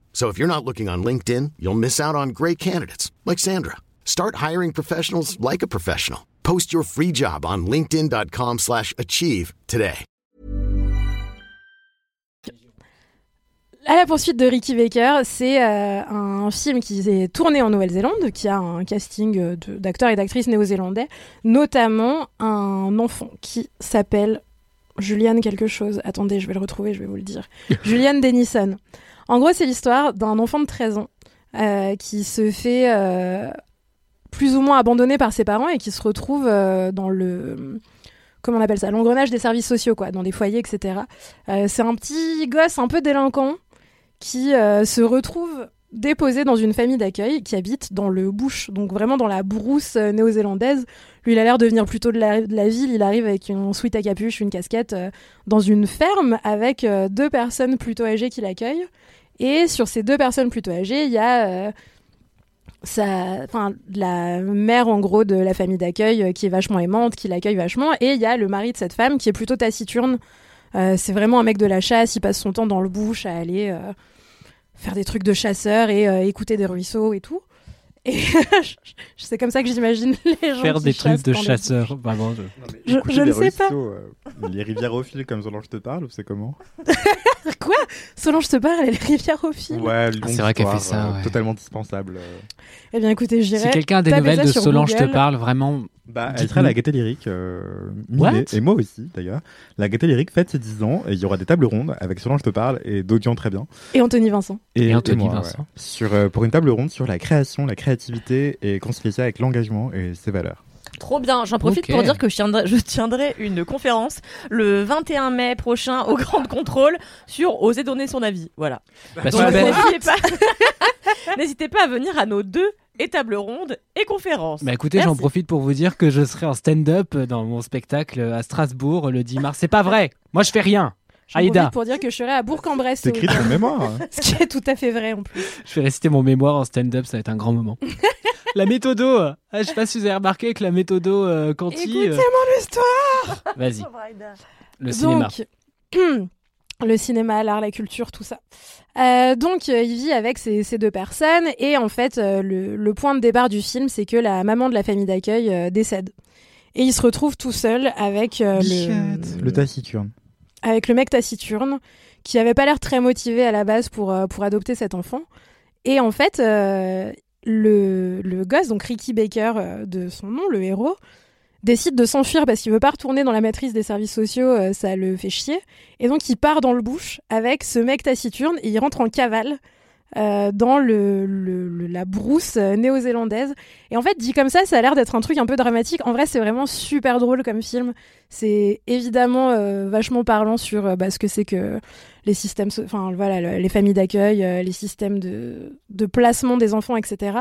So if you're not looking on LinkedIn, you'll miss out on great candidates like Sandra. Start hiring professionals like a professional. Post your free job on linkedin.com/achieve slash achieve today. à la poursuite de Ricky Baker, c'est euh, un film qui est tourné en Nouvelle-Zélande, qui a un casting euh, d'acteurs et d'actrices néo-zélandais, notamment un enfant qui s'appelle Julian quelque chose. Attendez, je vais le retrouver, je vais vous le dire. Julian Dennison. En gros, c'est l'histoire d'un enfant de 13 ans euh, qui se fait euh, plus ou moins abandonner par ses parents et qui se retrouve euh, dans le comment on appelle ça l'engrenage des services sociaux quoi dans des foyers etc c'est un petit gosse un peu délinquant qui se retrouve déposé dans une famille d'accueil qui habite dans le bush, donc vraiment dans la brousse euh, néo-zélandaise. Lui, il a l'air de venir plutôt de la, ville. Il arrive avec une sweat à capuche, une casquette, euh, dans une ferme avec euh, deux personnes plutôt âgées qui l'accueillent. Et sur ces deux personnes plutôt âgées, il y a euh, la mère en gros de la famille d'accueil qui est vachement aimante, qui l'accueille vachement, et il y a le mari de cette femme qui est plutôt taciturne. C'est vraiment un mec de la chasse, il passe son temps dans le bush à aller faire des trucs de chasseur et euh, écouter des ruisseaux et tout. Et c'est comme ça que j'imagine les gens Faire qui des trucs de dans les chasseur. Vraiment, je- Je- Écouter je ne les sais pas. euh, les rivières au fil comme je te parle, ou c'est comment Quoi? Solange te parle, elle est rivière au fil. Ouais, Ah, c'est vrai qu'elle fait ça, ouais. Totalement dispensable. euh. Eh bien écoutez, j'irai. Si quelqu'un a des nouvelles de Solange te parle, vraiment. Bah, elle sera à la Gaieté Lyrique euh, mi-mai, et moi aussi d'ailleurs. La Gaieté Lyrique fête ses 10 ans et il y aura des tables rondes avec Solange te parle et d'Audion très bien. Et Anthony Vincent. Et Anthony moi, Vincent. ouais. Sur, euh, pour une table ronde sur la création, la créativité et concilier ça avec l'engagement et ses valeurs. Trop bien. J'en profite pour dire que je tiendrai, je tiendrai une conférence le 21 mai prochain au Grand Contrôle sur oser donner son avis. Voilà. Bah, n'hésitez pas, n'hésitez pas à venir à nos deux et tables rondes et conférences. Bah écoutez, j'en profite pour vous dire que je serai en stand-up dans mon spectacle à Strasbourg le 10 mars. C'est pas vrai. Moi, je fais rien. J'en Aïda, profite pour dire que je serai à Bourg-en-Bresse. T'écris ton mémoire. hein. Ce qui est tout à fait vrai en plus. je vais réciter mon mémoire en stand-up, ça va être un grand moment. la méthodo. Ah, je sais pas si vous avez remarqué que la méthodo euh, Conti. Écoutez euh, mon histoire Vas-y. Le cinéma. Donc, le cinéma, l'art, la culture, tout ça. Euh, donc, euh, il vit avec ces, ces, deux personnes et en fait, euh, le, le, point de départ du film, c'est que la maman de la famille d'accueil euh, décède et il se retrouve tout seul avec euh, le, le taciturne, avec le mec taciturne qui avait pas l'air très motivé à la base pour pour adopter cet enfant. Et en fait, le le gosse, donc Ricky Baker de son nom, le héros, décide de s'enfuir parce qu'il veut pas retourner dans la matrice des services sociaux, euh, ça le fait chier. Et donc il part dans le bush avec ce mec taciturne et il rentre en cavale euh, dans la brousse euh, néo-zélandaise. Et en fait, dit comme ça, ça a l'air d'être un truc un peu dramatique. En vrai, c'est vraiment super drôle comme film. C'est évidemment euh, vachement parlant sur bah, ce que c'est que les systèmes, enfin voilà, les familles d'accueil, les systèmes de, de placement des enfants, etc.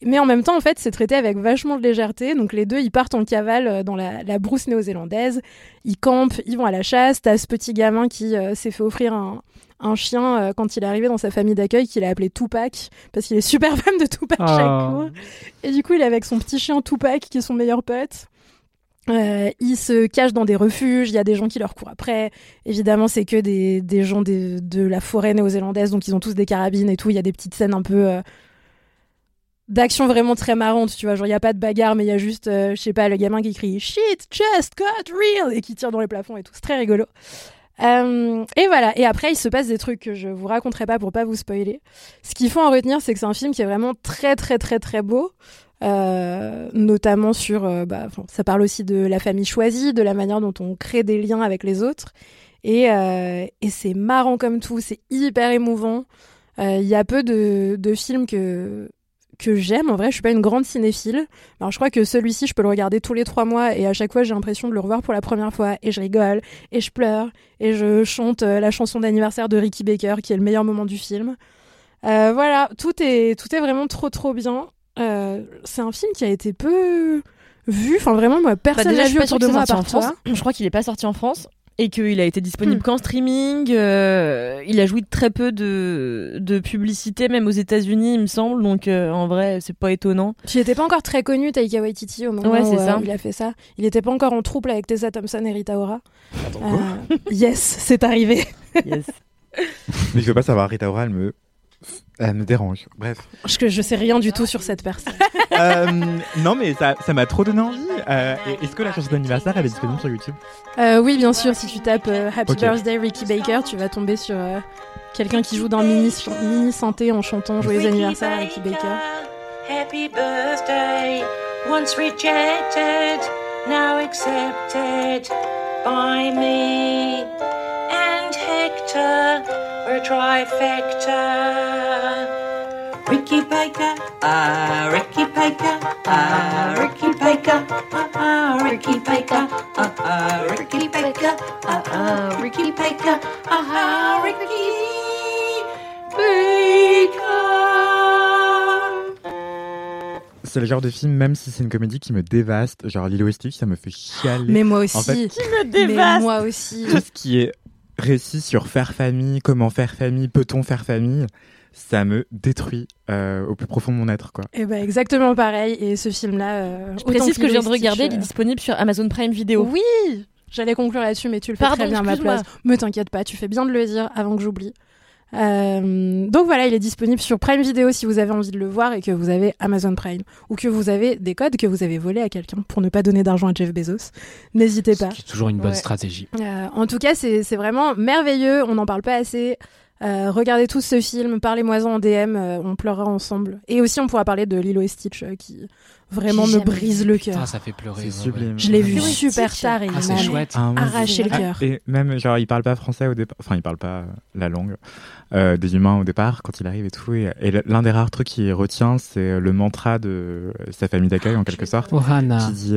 Mais en même temps, en fait, c'est traité avec vachement de légèreté. Donc les deux, ils partent en cavale dans la, la brousse néo-zélandaise. Ils campent, ils vont à la chasse. T'as ce petit gamin qui s'est fait offrir un, un chien euh, quand il est arrivé dans sa famille d'accueil qu'il a appelé Tupac parce qu'il est super fan de Tupac Ah. oh. chaque cours. Et du coup, il est avec son petit chien Tupac qui est son meilleur pote. Euh, ils se cachent dans des refuges, il y a des gens qui leur courent après. Évidemment, c'est que des, des gens des, de la forêt néo-zélandaise, donc ils ont tous des carabines et tout. Il y a des petites scènes un peu euh, d'action vraiment très marrantes, tu vois. Genre, il n'y a pas de bagarre, mais il y a juste, euh, je sais pas, le gamin qui crie Shit, just got real et qui tire dans les plafonds et tout. C'est très rigolo. Euh, et voilà. Et après, il se passe des trucs que je vous raconterai pas pour pas vous spoiler. Ce qu'il faut en retenir, c'est que c'est un film qui est vraiment très, très, très, très beau. Euh, notamment sur, euh, bah, ça parle aussi de la famille choisie, de la manière dont on crée des liens avec les autres. Et, c'est marrant comme tout, c'est hyper émouvant. Il y a peu de films que que j'aime. En vrai, je suis pas une grande cinéphile. Alors, je crois que celui-ci, je peux le regarder tous les trois mois et à chaque fois, j'ai l'impression de le revoir pour la première fois et je rigole et je pleure et je chante euh, la chanson d'anniversaire de Ricky Baker qui est le meilleur moment du film. Euh, voilà, tout est tout est vraiment trop trop bien. Euh, c'est un film qui a été peu vu. Enfin, vraiment, moi, personne bah déjà, l'a je vu autour de moi à part toi. Je crois qu'il est pas sorti en France et qu'il a été disponible Hmm. qu'en streaming. euh, il a joui de très peu de, de publicité, même aux États-Unis, il me semble. Donc euh, en vrai, c'est pas étonnant. Il n'était pas encore très connu, Taika Waititi, au moment Ouais, où euh, ça. il a fait ça. Il n'était pas encore en trouble avec Tessa Thompson et Rita Ora. Euh, yes, c'est arrivé. Yes. Mais je veux pas savoir, Rita Ora, elle me, elle me dérange. Bref. Parce que je sais rien du tout sur cette personne. Euh, non, mais ça ça m'a trop donné envie. Euh, Est-ce que la chanson d'anniversaire, elle est disponible sur YouTube? Euh, oui, bien sûr, si tu tapes euh, Happy Ok. Birthday Ricky Baker, tu vas tomber sur euh, quelqu'un qui joue dans mini, mini synthé en chantant Joyeux anniversaire à Ricky Baker. Happy birthday, once rejected, now accepted by me and Hector. We're a trifecta. Ricky Baker, ah, Ricky Baker, ah, Ricky Baker, ah, ah, Ricky Baker, ah, ah, Ricky Baker, ah, ah, Ricky Baker, ah, ah, Ricky Baker. C'est le genre de film, même si c'est une comédie qui me dévaste, genre Lilo et Stitch, ça me fait chialer. Mais moi aussi. En fait, Qui me dévaste? Mais moi aussi. Tout ce qui est récit sur faire famille, comment faire famille, peut-on faire famille, ça me détruit euh, au plus profond de mon être, quoi. Et ben exactement pareil. Et ce film-là, euh, Je précise que je viens de regarder, il est dit disponible sur Amazon Prime Video. Oui, j'allais conclure là-dessus, mais tu le fais Pardon, très bien à ma place. Me t'inquiète pas, tu fais bien de le dire avant que j'oublie. Euh, donc voilà, il est disponible sur Prime Video si vous avez envie de le voir et que vous avez Amazon Prime ou que vous avez des codes que vous avez volés à quelqu'un pour ne pas donner d'argent à Jeff Bezos. N'hésitez pas. C'est toujours une bonne Ouais. stratégie. Euh, en tout cas, c'est c'est vraiment merveilleux. On n'en parle pas assez. Euh, regardez tous ce film, parlez-moi-en en DM, euh, on pleurera ensemble. Et aussi, on pourra parler de Lilo et Stitch euh, qui vraiment me brise le cœur. Ça fait pleurer. C'est ouais. Je l'ai vu Vraiment. super tard et Ah, il m'a chouette. Ah, arraché le cœur. Et même, genre, il parle pas français au départ. Enfin, il parle pas la langue euh, des humains au départ quand il arrive et tout. Et, et l'un des rares trucs qu'il retient, c'est le mantra de sa famille d'accueil, en quelque sorte. Ohana. Qui dit.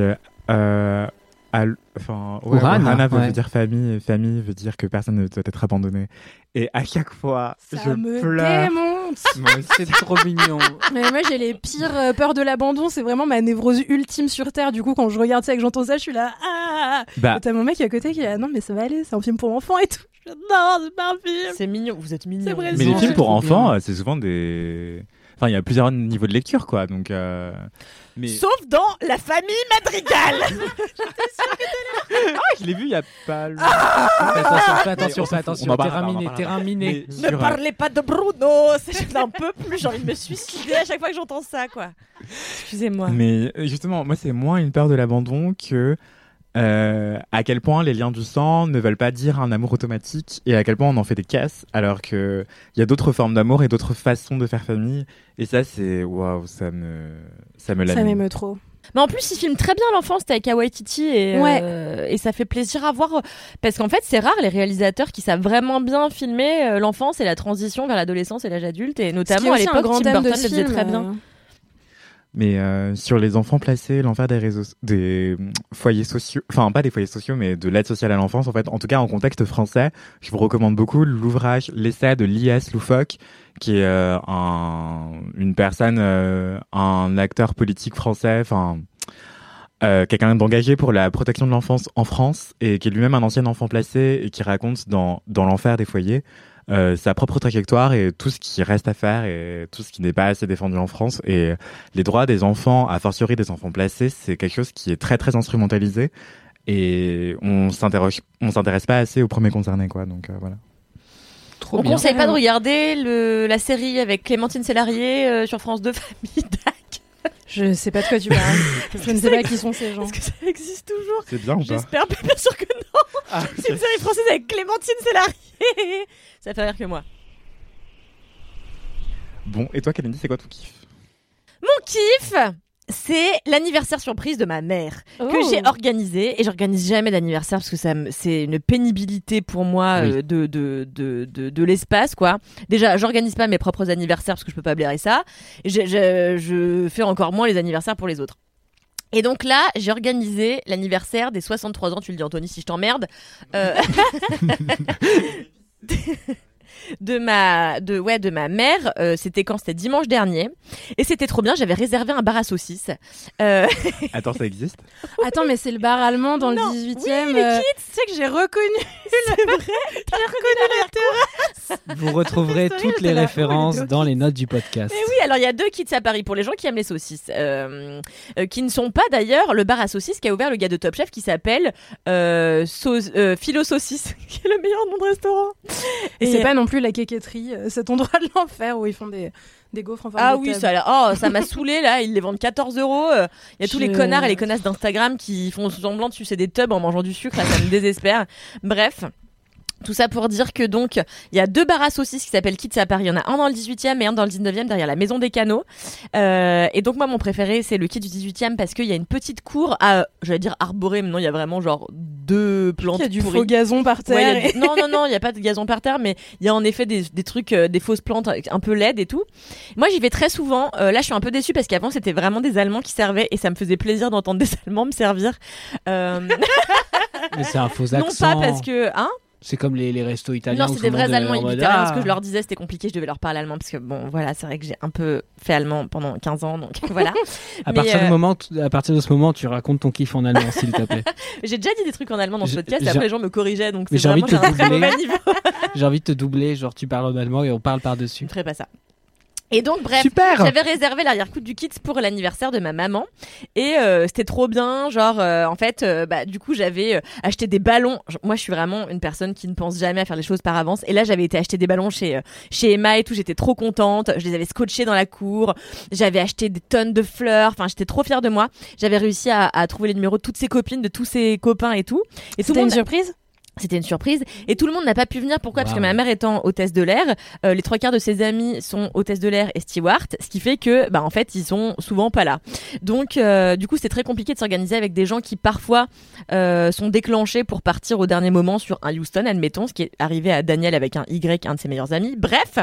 Al- Enfin, ouais, Ohana, veut ouais. dire famille, et famille veut dire que personne ne doit être abandonné. Et à chaque fois, Ça je me pleure. C'est trop mignon. Mais moi, j'ai les pires euh, peurs de l'abandon. C'est vraiment ma névrose ultime sur Terre. Du coup, quand je regarde ça et que j'entends ça, je suis là. Ah Bah. Et T'as mon mec à côté qui est là. Non, mais ça va aller. C'est un film pour enfants et tout. Je non, c'est pas un film. C'est mignon, vous êtes mignon. Mais les films pour enfants, euh, c'est souvent des. Enfin, il y a plusieurs niveaux de lecture, quoi. Donc, euh, mais Sauf dans La famille Madrigal. Ah, je l'ai vu il y a pas. longtemps. Fais attention, fais attention, on on Terrain miné, terrain miné. Ne sur, euh, parlez pas de Bruno. C'est j'en peux plus. J'ai envie de me suicider à chaque fois que j'entends ça, quoi. Excusez-moi. Mais euh, justement, moi, c'est moins une peur de l'abandon que euh, à quel point les liens du sang ne veulent pas dire un amour automatique et à quel point on en fait des casses, alors que il y a d'autres formes d'amour et d'autres façons de faire famille. Et ça, c'est waouh, ça me, ça me Ça m'émeut trop. Mais en plus, il filme très bien l'enfance avec Waititi et, Ouais. euh, et ça fait plaisir à voir. Parce qu'en fait, c'est rare les réalisateurs qui savent vraiment bien filmer euh, l'enfance et la transition vers l'adolescence et l'âge adulte. Et notamment à l'époque, Tim Burton le faisait film, très euh, bien. Mais euh, sur les enfants placés, l'enfer des réseaux, des foyers sociaux, enfin pas des foyers sociaux, mais de l'aide sociale à l'enfance, en fait, en tout cas en contexte français, je vous recommande beaucoup l'ouvrage L'essai de l'IS Loufoque, qui est euh, un, une personne, euh, un acteur politique français, enfin euh, quelqu'un d'engagé pour la protection de l'enfance en France et qui est lui-même un ancien enfant placé et qui raconte dans, dans l'enfer des foyers euh, sa propre trajectoire et tout ce qui reste à faire et tout ce qui n'est pas assez défendu en France. Et les droits des enfants, a fortiori des enfants placés, c'est quelque chose qui est très très instrumentalisé et on s'interroge, on s'intéresse pas assez aux premiers concernés quoi. Donc euh, voilà. Trop On bien. conseille pas de regarder le, la série avec Clémentine Sélarié euh, sur France 2 Famille. Je sais pas de quoi tu parles. je ne sais pas qui sont ces gens. Est-ce que ça existe toujours C'est bien ou pas J'espère, mais bien sûr que non. Ah, C'est une série française avec Clémentine Sélarié. ça fait rire que moi. Bon, et toi Kalindi, c'est quoi ton kiff? Mon kiff, c'est l'anniversaire surprise de ma mère que Oh. j'ai organisé et j'organise jamais d'anniversaire parce que ça me- c'est une pénibilité pour moi Oui. euh, de de de de, de l'espace quoi. Déjà, j'organise pas mes propres anniversaires parce que je peux pas blairer ça. Je je fais encore moins les anniversaires pour les autres. Et donc là, j'ai organisé l'anniversaire des 63 ans, tu le dis Anthony si je t'emmerde, euh, de ma de ouais de ma mère euh, c'était quand c'était dimanche dernier et c'était trop bien j'avais réservé un bar à saucisses euh, Attends, ça existe? Attends, mais c'est le bar allemand dans Non. le 18 Oui, e les Tu sais que j'ai reconnu. c'est vrai t'as reconnu la terrasse Vous retrouverez toutes les là, références dans les notes du podcast. Mais oui, alors il y a deux kits à Paris pour les gens qui aiment les saucisses, euh, euh, qui ne sont pas d'ailleurs le bar à saucisses qu'a ouvert le gars de Top Chef qui s'appelle euh, Sauce- euh, Philo Saucisse, qui est le meilleur nom de restaurant. Et c'est pas non plus la quéquetterie, euh, cet endroit de l'enfer où ils font des, des gaufres en forme Ah de oui, ça, oh, ça m'a saoulé là. Ils les vendent 14 euros. euh, Il y a tous les connards et les connasses d'Instagram qui font semblant de sucer des tubs en mangeant du sucre. Là, ça me désespère. Bref. Tout ça pour dire que donc il y a deux bars à saucisses qui s'appellent Kids à Paris. Il y en a un dans le 18e et un dans le 19e derrière la Maison des Canaux. Euh, et donc moi mon préféré c'est le Kid du 18e parce qu'il y a une petite cour à, j'allais dire arborée, mais non il y a vraiment genre deux plantes. Il y a du pourries. faux gazon par terre. y du- Non, non, non, il n'y a pas de gazon par terre, mais il y a en effet des, des trucs, euh, des fausses plantes un peu laides et tout. Moi, j'y vais très souvent. Euh, là, je suis un peu déçue parce qu'avant, c'était vraiment des Allemands qui servaient et ça me faisait plaisir d'entendre des Allemands me servir. Euh, Mais c'est un faux non accent. pas parce que... Hein? C'est comme les, les restos italiens. non, c'est des vrais Allemands, rien. ah. Ce que je leur disais, c'était compliqué, je devais leur parler allemand parce que, bon, voilà, c'est vrai que j'ai un peu fait allemand pendant 15 ans, donc voilà. À Mais, partir, euh, du moment, à partir de ce moment, tu racontes ton kiff en allemand, s'il te plaît. J'ai déjà dit des trucs en allemand dans ce podcast et après les gens me corrigeaient, donc c'est j'ai envie vraiment de te un doubler. J'ai envie de te doubler, genre tu parles en allemand et on parle par-dessus. Je ne ferai pas ça. Et donc bref, Super j'avais réservé l'arrière-coup du kit pour l'anniversaire de ma maman et euh, c'était trop bien. Genre euh, en fait, euh, bah du coup j'avais euh, acheté des ballons. Moi je suis vraiment une personne qui ne pense jamais à faire les choses par avance. Et là j'avais été acheter des ballons chez euh, chez Emma et tout. J'étais trop contente. Je les avais scotchés dans la cour. J'avais acheté des tonnes de fleurs. Enfin j'étais trop fière de moi. J'avais réussi à, à trouver les numéros de toutes ses copines, de tous ses copains et tout. Et tout le C'était une monde surprise? C'était une surprise et tout le monde n'a pas pu venir. Pourquoi? Parce que ma mère étant hôtesse de l'air, euh, les trois quarts de ses amis sont hôtesse de l'air et steward, ce qui fait que, bah en fait, ils sont souvent pas là. Donc, euh, du coup, c'est très compliqué de s'organiser avec des gens qui parfois euh, sont déclenchés pour partir au dernier moment sur un Houston, admettons, ce qui est arrivé à Daniel avec un Y, un de ses meilleurs amis. Bref,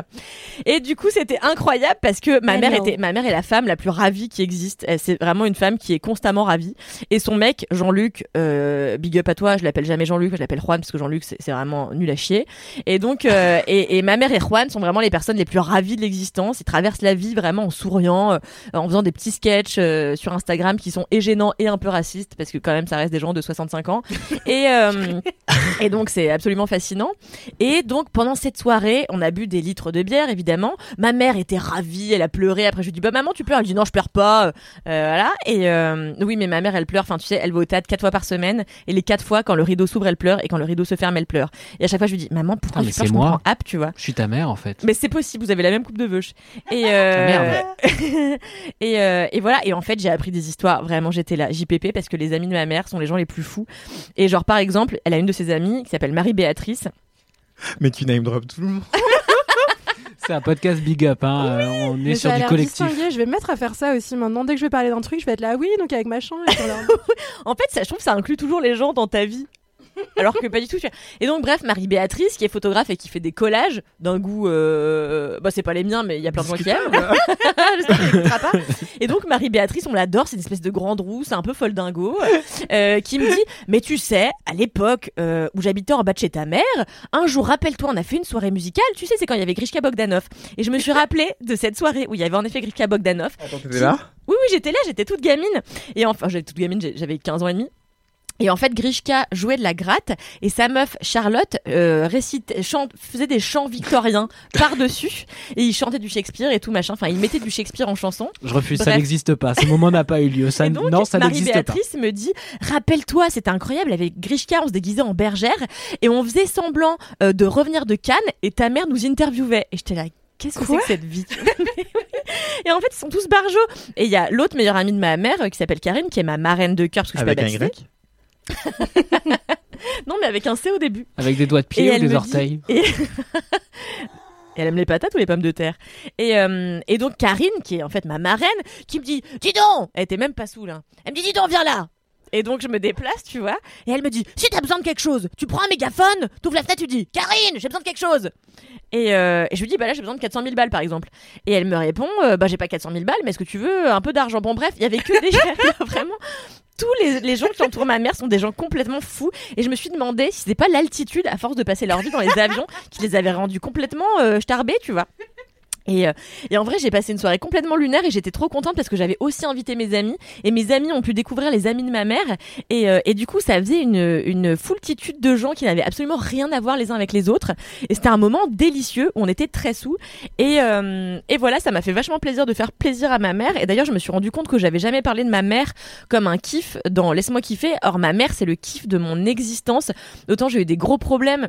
et du coup, c'était incroyable parce que ma mère était, ma mère est la femme la plus ravie qui existe. Elle, C'est vraiment une femme qui est constamment ravie. Et son mec, Jean-Luc, euh, big up à toi, je l'appelle jamais Jean-Luc, je l'appelle Juan parce que Jean-Luc c'est vraiment nul à chier. Et donc, euh, et, et ma mère et Juan sont vraiment les personnes les plus ravies de l'existence. Ils traversent la vie vraiment en souriant, euh, en faisant des petits sketchs euh, sur Instagram qui sont et gênants et un peu racistes parce que quand même ça reste des gens de 65 ans. Et et donc c'est absolument fascinant. Et donc pendant cette soirée, on a bu des litres de bière évidemment. Ma mère était ravie, elle a pleuré. Après je lui dis bah maman tu pleures, elle dit non je pleure pas. Voilà. Et oui mais ma mère elle pleure. Enfin tu sais elle va au théâtre quatre fois par semaine et les quatre fois quand le rideau s'ouvre elle pleure et quand le rideau se ferme elle pleure. Et à chaque fois je lui dis maman pourquoi Ah, mais c'est Je moi. comprends app tu vois. Je suis ta mère en fait. Mais c'est possible, vous avez la même coupe de veuche. Et, euh... Merde. et, euh, et voilà, et en fait, j'ai appris des histoires. Vraiment, j'étais là, JPP, parce que les amis de ma mère sont les gens les plus fous. Et genre, par exemple, elle a une de ses amies qui s'appelle Marie-Béatrice. Mais tu name drop tout le monde. C'est un podcast big up, hein. euh, on est sur du collectif. distingué. Je vais me mettre à faire ça aussi maintenant. Dès que je vais parler d'un truc, je vais être là, oui, donc avec machin. Et leur- En fait, ça, je trouve que ça inclut toujours les gens dans ta vie. Alors que pas du tout. tu vois. Et donc, bref, Marie-Béatrice, qui est photographe et qui fait des collages d'un goût. Euh... Bah, c'est pas les miens, mais il y a plein de gens qui aiment. pas. Et donc, Marie-Béatrice, on l'adore, c'est une espèce de grande roue, c'est un peu folle dingo, euh, qui me dit Mais tu sais, à l'époque euh, où j'habitais en bas de chez ta mère, un jour, rappelle-toi, on a fait une soirée musicale, tu sais, c'est quand il y avait Grishka Bogdanov. Et je me suis rappelé de cette soirée où il y avait en effet Grishka Bogdanov. T'étais là? Oui, oui, j'étais là, j'étais toute gamine. Et enfin, j'étais toute gamine, j'avais 15 ans et demi. Et en fait, Grishka jouait de la gratte et sa meuf Charlotte euh, récitait, chante, faisait des chants victoriens par-dessus et il chantait du Shakespeare et tout machin. Enfin, il mettait du Shakespeare en chanson. Je refuse, ça n'existe pas. Ce moment n'a pas eu lieu. Ça, Et donc, non, ça n'existe pas. Marie-Béatrice me dit, rappelle-toi, c'était incroyable, avec Grishka, on se déguisait en bergère et on faisait semblant euh, de revenir de Cannes et ta mère nous interviewait. Et j'étais là, qu'est-ce que c'est que cette vie? Et en fait, ils sont tous barjots. Et il y a l'autre meilleure amie de ma mère euh, qui s'appelle Karine, qui est ma marraine de cœur parce que je suis pas un Non, mais avec un C au début. Avec des doigts de Et pied ou elle des orteils dit- Et... Elle aime les patates ou les pommes de terre et, euh, et donc Karine, qui est en fait ma marraine, qui me dit Dis donc Elle était même pas saoule. Hein. Elle me dit Dis donc, viens là Et donc je me déplace, tu vois. Et elle me dit Si t'as besoin de quelque chose, tu prends un mégaphone, t'ouvres la fenêtre, tu dis Karine, j'ai besoin de quelque chose et, euh, et je lui dis Bah là, j'ai besoin de 400 000 balles par exemple. Et elle me répond euh, Bah j'ai pas 400 000 balles, mais est-ce que tu veux un peu d'argent? Bon, bref, il y avait que des vraiment tous les, gens qui entourent ma mère sont des gens complètement fous. Et je me suis demandé si c'était pas l'altitude, à force de passer leur vie dans les avions, qui les avait rendus complètement euh, starbés, tu vois. Et, euh, et en vrai, j'ai passé une soirée complètement lunaire et j'étais trop contente parce que j'avais aussi invité mes amis. Et mes amis ont pu découvrir les amis de ma mère. Et, euh, du coup, ça faisait une, foultitude de gens qui n'avaient absolument rien à voir les uns avec les autres. Et c'était un moment délicieux on était très sous. Et, euh, et voilà, ça m'a fait vachement plaisir de faire plaisir à ma mère. Et d'ailleurs, je me suis rendu compte que j'avais jamais parlé de ma mère comme un kiff dans Laisse-moi kiffer. Or, ma mère, c'est le kiff de mon existence. D'autant j'ai eu des gros problèmes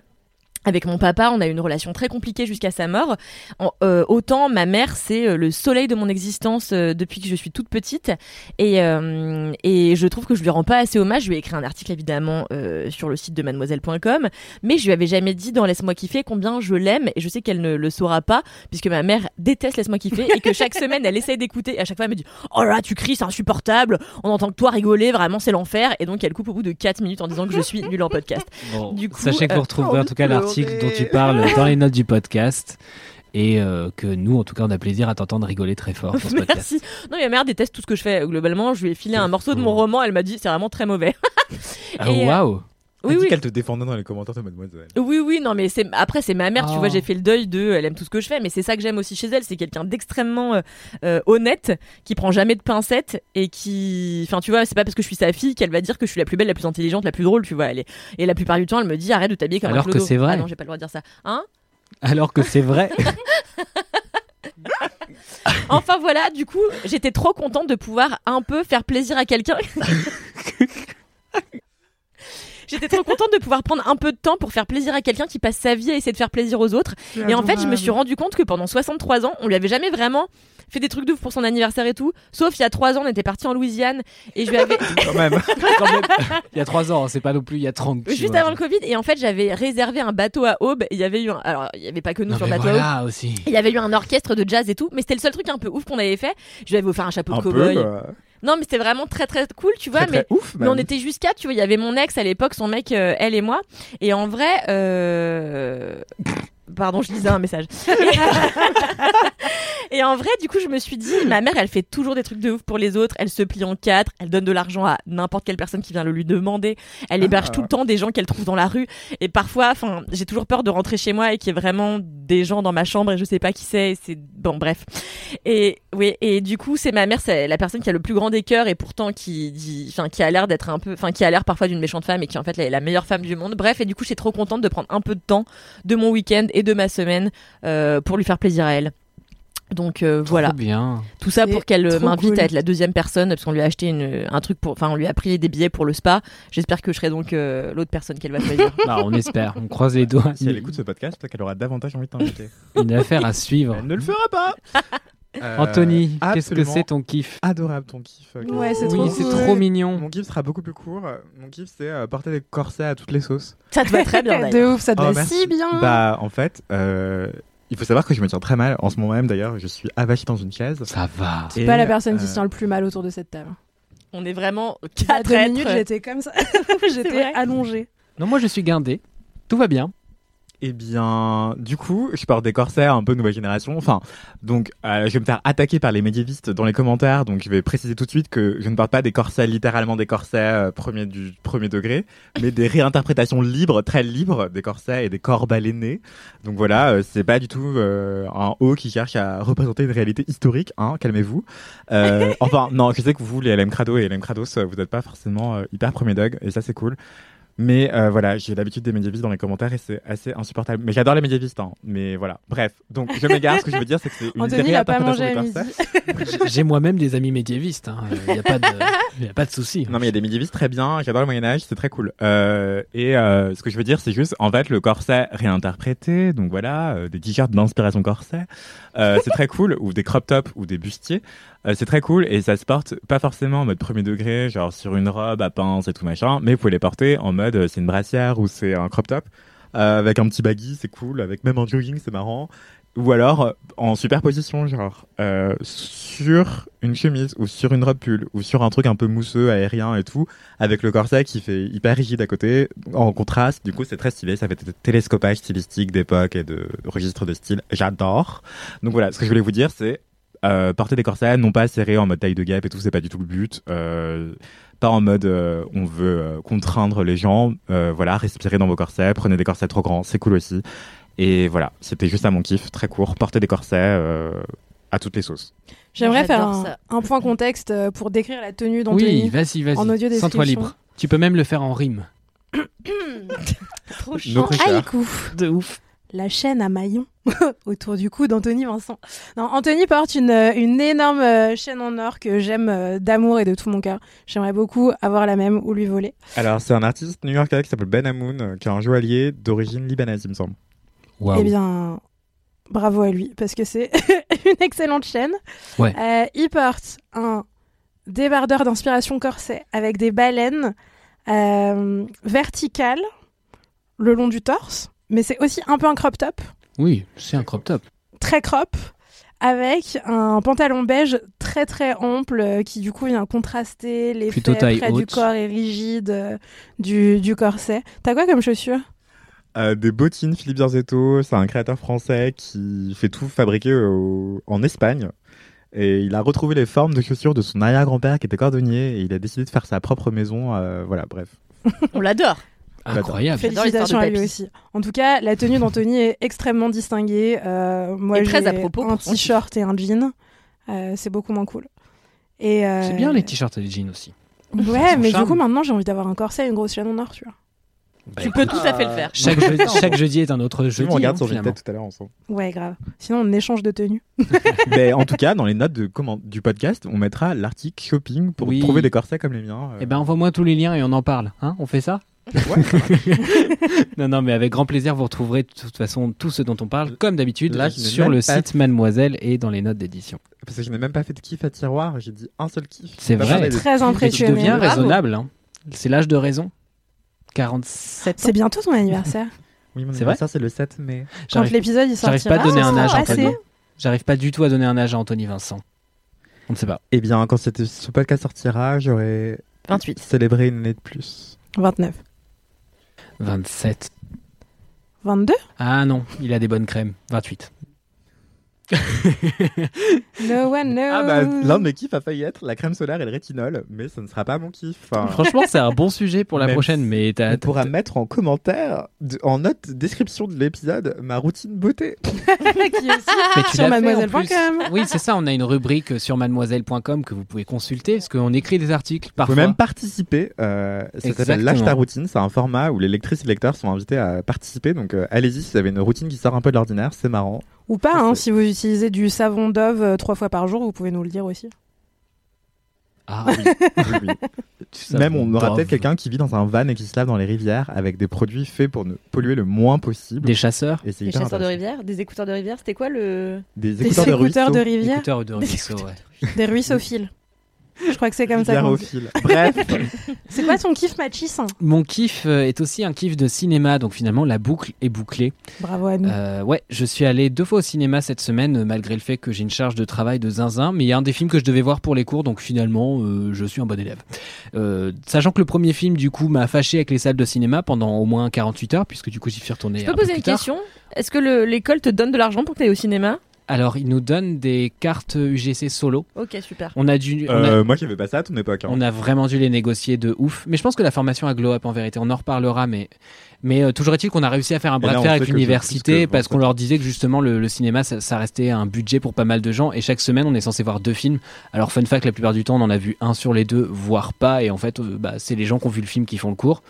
avec mon papa, on a eu une relation très compliquée jusqu'à sa mort. En- euh, autant ma mère, c'est euh, le soleil de mon existence euh, depuis que je suis toute petite. Et, euh, et je trouve que je lui rends pas assez hommage. Je lui ai écrit un article évidemment euh, sur le site de mademoiselle.com, mais je lui avais jamais dit dans Laisse-moi kiffer combien je l'aime. Et je sais qu'elle ne le saura pas, puisque ma mère déteste Laisse-moi kiffer et que chaque semaine elle essaye d'écouter. Et à chaque fois elle me dit Oh là, tu cries, c'est insupportable. On entend que toi rigoler, vraiment c'est l'enfer. Et donc elle coupe au bout de 4 minutes en disant que je suis nulle en podcast. Bon, Du coup, sachez que vous retrouverez en tout cas pleurer. Dont tu parles dans les notes du podcast. Et euh, que nous, en tout cas, on a plaisir à t'entendre rigoler très fort ce podcast. Merci. Non, mais ma mère déteste tout ce que je fais. Globalement, je lui ai filé un morceau de mon roman. Elle m'a dit, c'est vraiment très mauvais. Ah, euh, waouh! Oui, oui. qu'elle te défendait dans les commentaires de Mademoiselle. Oui, oui, non, mais c'est après c'est ma mère, tu vois, j'ai fait le deuil de, elle aime tout ce que je fais, mais c'est ça que j'aime aussi chez elle, c'est quelqu'un d'extrêmement euh, euh, honnête, qui prend jamais de pincettes et qui, enfin, tu vois, c'est pas parce que je suis sa fille qu'elle va dire que je suis la plus belle, la plus intelligente, la plus drôle, tu vois. Elle est... et la plupart du temps, elle me dit arrête de t'habiller comme Alors un que c'est vrai. Ah non, j'ai pas le droit de dire ça. Hein? Alors que c'est vrai. Enfin voilà, du coup, j'étais trop contente de pouvoir un peu faire plaisir à quelqu'un. J'étais trop contente de pouvoir prendre un peu de temps pour faire plaisir à quelqu'un qui passe sa vie à essayer de faire plaisir aux autres. Et en fait, je me suis rendu compte que pendant 63 ans, on lui avait jamais vraiment fait des trucs de ouf pour son anniversaire et tout. Sauf il y a 3 ans, on était parti en Louisiane et je lui avais Quand même. Quand même. Il y a trois ans, c'est pas non plus il y a 30. tu juste vois. avant le Covid et en fait, j'avais réservé un bateau à Aube. Il y avait eu un... alors il y avait pas que nous Non, sur le bateau à Aube. voilà aussi. Il y avait eu un orchestre de jazz et tout, mais c'était le seul truc un peu ouf qu'on avait fait. Je lui avais offert un chapeau Un de peu, cow-boy. Non, mais c'était vraiment très très cool, tu vois. Très, très mais ouf, mais on était quatre, tu vois. Il y avait mon ex à l'époque, son mec, euh, elle et moi. Et en vrai, euh... pardon, je lisais un message. Et en vrai, du coup, je me suis dit, ma mère, elle fait toujours des trucs de ouf pour les autres. Elle se plie en quatre. Elle donne de l'argent à n'importe quelle personne qui vient le lui demander. Elle héberge tout le temps des gens qu'elle trouve dans la rue. Et parfois, enfin, j'ai toujours peur de rentrer chez moi et qu'il y ait vraiment des gens dans ma chambre et je sais pas qui c'est. C'est bon, bref. Et oui, et du coup, c'est ma mère, c'est la personne qui a le plus grand des cœurs et pourtant qui dit, enfin, qui a l'air d'être un peu, enfin, qui a l'air parfois d'une méchante femme et qui en fait est la meilleure femme du monde. Bref, et du coup, je suis trop contente de prendre un peu de temps de mon week-end et de ma semaine euh, pour lui faire plaisir à elle. Donc euh, voilà. Bien. Tout ça pour qu'elle euh, m'invite cool. à être la deuxième personne parce qu'on lui a acheté une, un truc pour, enfin on lui a pris des billets pour le spa. J'espère que je serai donc euh, l'autre personne qu'elle va choisir. Bah, on espère, on croise les doigts. Si elle écoute ce podcast, peut-être qu'elle aura davantage envie de t'inviter. Une affaire à suivre. Elle ne le fera pas. Euh, Anthony, qu'est-ce que c'est ton kiff Adorable ton kiff. Clara. Ouais, c'est Oui, trop cool. trop mignon. Mon kiff sera beaucoup plus court. Mon kiff, c'est euh, porter des corsets à toutes les sauces. ça te va très bien d'ailleurs. De ouf, ça te Oh, va merci. si bien. Bah, en fait, euh, il faut savoir que je me tiens très mal. En ce moment même, d'ailleurs, je suis avachi dans une chaise. Ça va. C'est pas la personne qui se tient le plus mal autour de cette table. On est vraiment quatre deux minutes, j'étais comme ça. j'étais allongée. Non, moi je suis guindé. Tout va bien. Eh bien, du coup, je porte des corsets un peu nouvelle génération. Enfin, donc, euh, je vais me faire attaquer par les médiévistes dans les commentaires. Donc, je vais préciser tout de suite que je ne porte pas des corsets littéralement des corsets euh, premier du premier degré, mais des réinterprétations libres, très libres des corsets et des corps balénés. Donc voilà, euh, c'est pas du tout euh, un haut qui cherche à représenter une réalité historique. Hein, calmez-vous. Euh, enfin, non, je sais que vous, les LM Crado et LM Crados, euh, vous n'êtes pas forcément hyper premier dog, et ça c'est cool. Mais euh, voilà, j'ai l'habitude des médiévistes dans les commentaires et c'est assez insupportable. Mais j'adore les médiévistes, hein. Mais voilà. Bref, donc je m'égare. Ce que je veux dire, c'est que c'est une Anthony n'a pas mangé à réinterprétation midi. des corsets. J'ai moi-même des amis médiévistes. Il n'y a pas de, y a pas de souci. Non, mais il y a des médiévistes très bien. J'adore le Moyen Âge, c'est très cool. Euh, et euh, ce que je veux dire, c'est juste, en fait, le corset réinterprété. Donc voilà, euh, des t-shirts d'inspiration corset, euh, c'est très cool. Ou des crop tops ou des bustiers, euh, c'est très cool. Et ça se porte pas forcément en mode premier degré, genre sur une robe à pince et tout machin, mais vous pouvez les porter en mode euh, c'est une brassière ou c'est un crop top. Euh, avec un petit baggy, c'est cool. Avec même un jogging, c'est marrant. Ou alors euh, en superposition, genre euh, sur une chemise ou sur une robe pull ou sur un truc un peu mousseux, aérien et tout, avec le corset qui fait hyper rigide à côté, en contraste. Du coup, c'est très stylé. Ça fait des télescopages stylistiques d'époque et de registres de style. J'adore. Donc voilà, ce que je voulais vous dire, c'est euh, porter des corsets, non pas serrés en mode taille de gap et tout, c'est pas du tout le but. Euh, pas en mode euh, on veut euh, contraindre les gens. Euh, voilà, respirez dans vos corsets, prenez des corsets trop grands, c'est cool aussi. Et voilà, c'était juste à mon kiff, très court, porter des corsets euh, à toutes les sauces. J'aimerais faire un, point contexte pour décrire la tenue d'Anthony. Oui, vas-y, vas-y. En audio Sens-toi description. libre. Tu peux même le faire en rime. Trop chiant. Haïku. De ouf. La chaîne à maillons autour du cou d'Anthony Vincent. Non, Anthony porte une, euh, une énorme euh, chaîne en or que j'aime euh, d'amour et de tout mon cœur. J'aimerais beaucoup avoir la même ou lui voler. Alors, c'est un artiste new-yorkais qui s'appelle Ben Amoun, qui est un joaillier d'origine libanaise, il me semble. Waouh. Eh bien, bravo à lui, parce que c'est une excellente chaîne. Ouais. Euh, il porte un débardeur d'inspiration corset avec des baleines euh, verticales le long du torse, mais c'est aussi un peu un crop top, Oui, c'est un crop top. très crop, avec un pantalon beige très très ample euh, qui du coup vient contraster l'effet Plutôt près du corps et rigide euh, du, du corset. T'as quoi comme chaussures? Euh, des bottines Philippe Zorzetto, c'est un créateur français qui fait tout fabriquer au- en Espagne. Et il a retrouvé les formes de chaussures de son arrière-grand-père qui était cordonnier et il a décidé de faire sa propre maison. euh, voilà, bref. On l'adore. Incroyable. Félicitations à lui aussi. En tout cas, la tenue d'Anthony est extrêmement distinguée. Euh, moi, Et très j'ai à propos un t-shirt et un jean. Euh, c'est beaucoup moins cool. Et euh, C'est bien les t-shirts et les jeans aussi. Ouais, mais charme. du coup, maintenant, j'ai envie d'avoir un corset et une grosse chaîne en or, tu vois. Tu peux tout à fait le faire. Chaque, jeudi, chaque jeudi est un autre Je jeudi. on regarde hein, sur. Vinted tout à l'heure ensemble. Ouais, grave. Sinon, on échange de tenues. Mais en tout cas, dans les notes de comment, du podcast, on mettra l'article shopping pour Oui. trouver des corsets comme les miens. euh. Eh ben, envoie-moi tous les liens et on en parle. Hein on fait ça? Non, non, mais avec grand plaisir, vous retrouverez de toute façon tout ce dont on parle, comme d'habitude, sur le site Mademoiselle et dans les notes d'édition. Parce que je n'ai même pas fait de kiff à tiroir, j'ai dit un seul kiff. C'est Pas vrai. Très Mais tu impressionné. deviens Bravo. raisonnable. Hein. C'est l'âge de raison. 47 ans. C'est bientôt ton anniversaire. Oui, mon C'est vrai anniversaire, c'est le 7 mai. Quand J'arrive l'épisode il j'arrive sortira. pas à donner un âge. Anthony. J'arrive pas du tout à donner un âge à Anthony Vincent. On ne sait pas. Eh bien, quand ce podcast sortira, j'aurai 28. célébré une année de plus. 29. 27. 22 Ah non, il a des bonnes crèmes. 28. No one knows. Ah bah, l'un de mes kiffs a failli être la crème solaire et le rétinol, mais ce ne sera pas mon kiff. Franchement, c'est un bon sujet pour la Même prochaine, mais on pourra mettre en commentaire, de- en note description de l'épisode, ma routine beauté. qui est aussi Mais tu sur mademoiselle.com. Oui, c'est ça. On a une rubrique sur mademoiselle.com que vous pouvez consulter parce qu'on écrit des articles Vous parfois. pouvez même participer. Euh, ça s'appelle. Lâche ta routine. C'est un format où les lectrices et lecteurs sont invités à participer. Donc euh, allez-y si vous avez une routine qui sort un peu de l'ordinaire, c'est marrant. Ou pas, hein, si vous utilisez du savon Dove euh, trois fois par jour, vous pouvez nous le dire aussi. Ah oui. oui, Même on aura peut-être quelqu'un qui vit dans un van et qui se lave dans les rivières avec des produits faits pour ne polluer le moins possible. Des chasseurs Et Des chasseurs de intéressant. rivière, des écouteurs de rivière, c'était quoi le Des Des écouteurs de de ruisseau. rivière. Écouteurs de Des ruisseau, ouais. Des ruissophiles. Je crois que c'est comme ça. Bref. C'est quoi ton kiff machis hein Mon kiff euh, est aussi un kiff de cinéma, donc finalement la boucle est bouclée. Bravo à nous. Euh, ouais, je suis allé deux fois au cinéma cette semaine, euh, malgré le fait que j'ai une charge de travail de zinzin, mais il y a un des films que je devais voir pour les cours, donc finalement, euh, je suis un bon élève. Euh, sachant que le premier film, du coup, m'a fâché avec les salles de cinéma pendant au moins 48 heures, puisque du coup, j'y suis retourné Je peux peu poser une question? Est-ce que le- l'école te donne de l'argent pour que tu ailles au cinéma? Alors, ils nous donnent des cartes UGC solo. Ok, super. On a dû... on a- Euh, moi qui avais pas ça à ton époque. hein. On a vraiment dû les négocier de ouf. Mais je pense que la formation a glow up en vérité. On en reparlera, mais mais euh, toujours est-il qu'on a réussi à faire un bras de fer avec l'université parce qu'on 27. leur disait que justement le, le cinéma ça, ça restait un budget pour pas mal de gens et chaque semaine on est censé voir deux films. Alors fun fact, la plupart du temps on en a vu un sur les deux, voire pas. Et en fait, euh, bah, c'est les gens qui ont vu le film qui font le cours.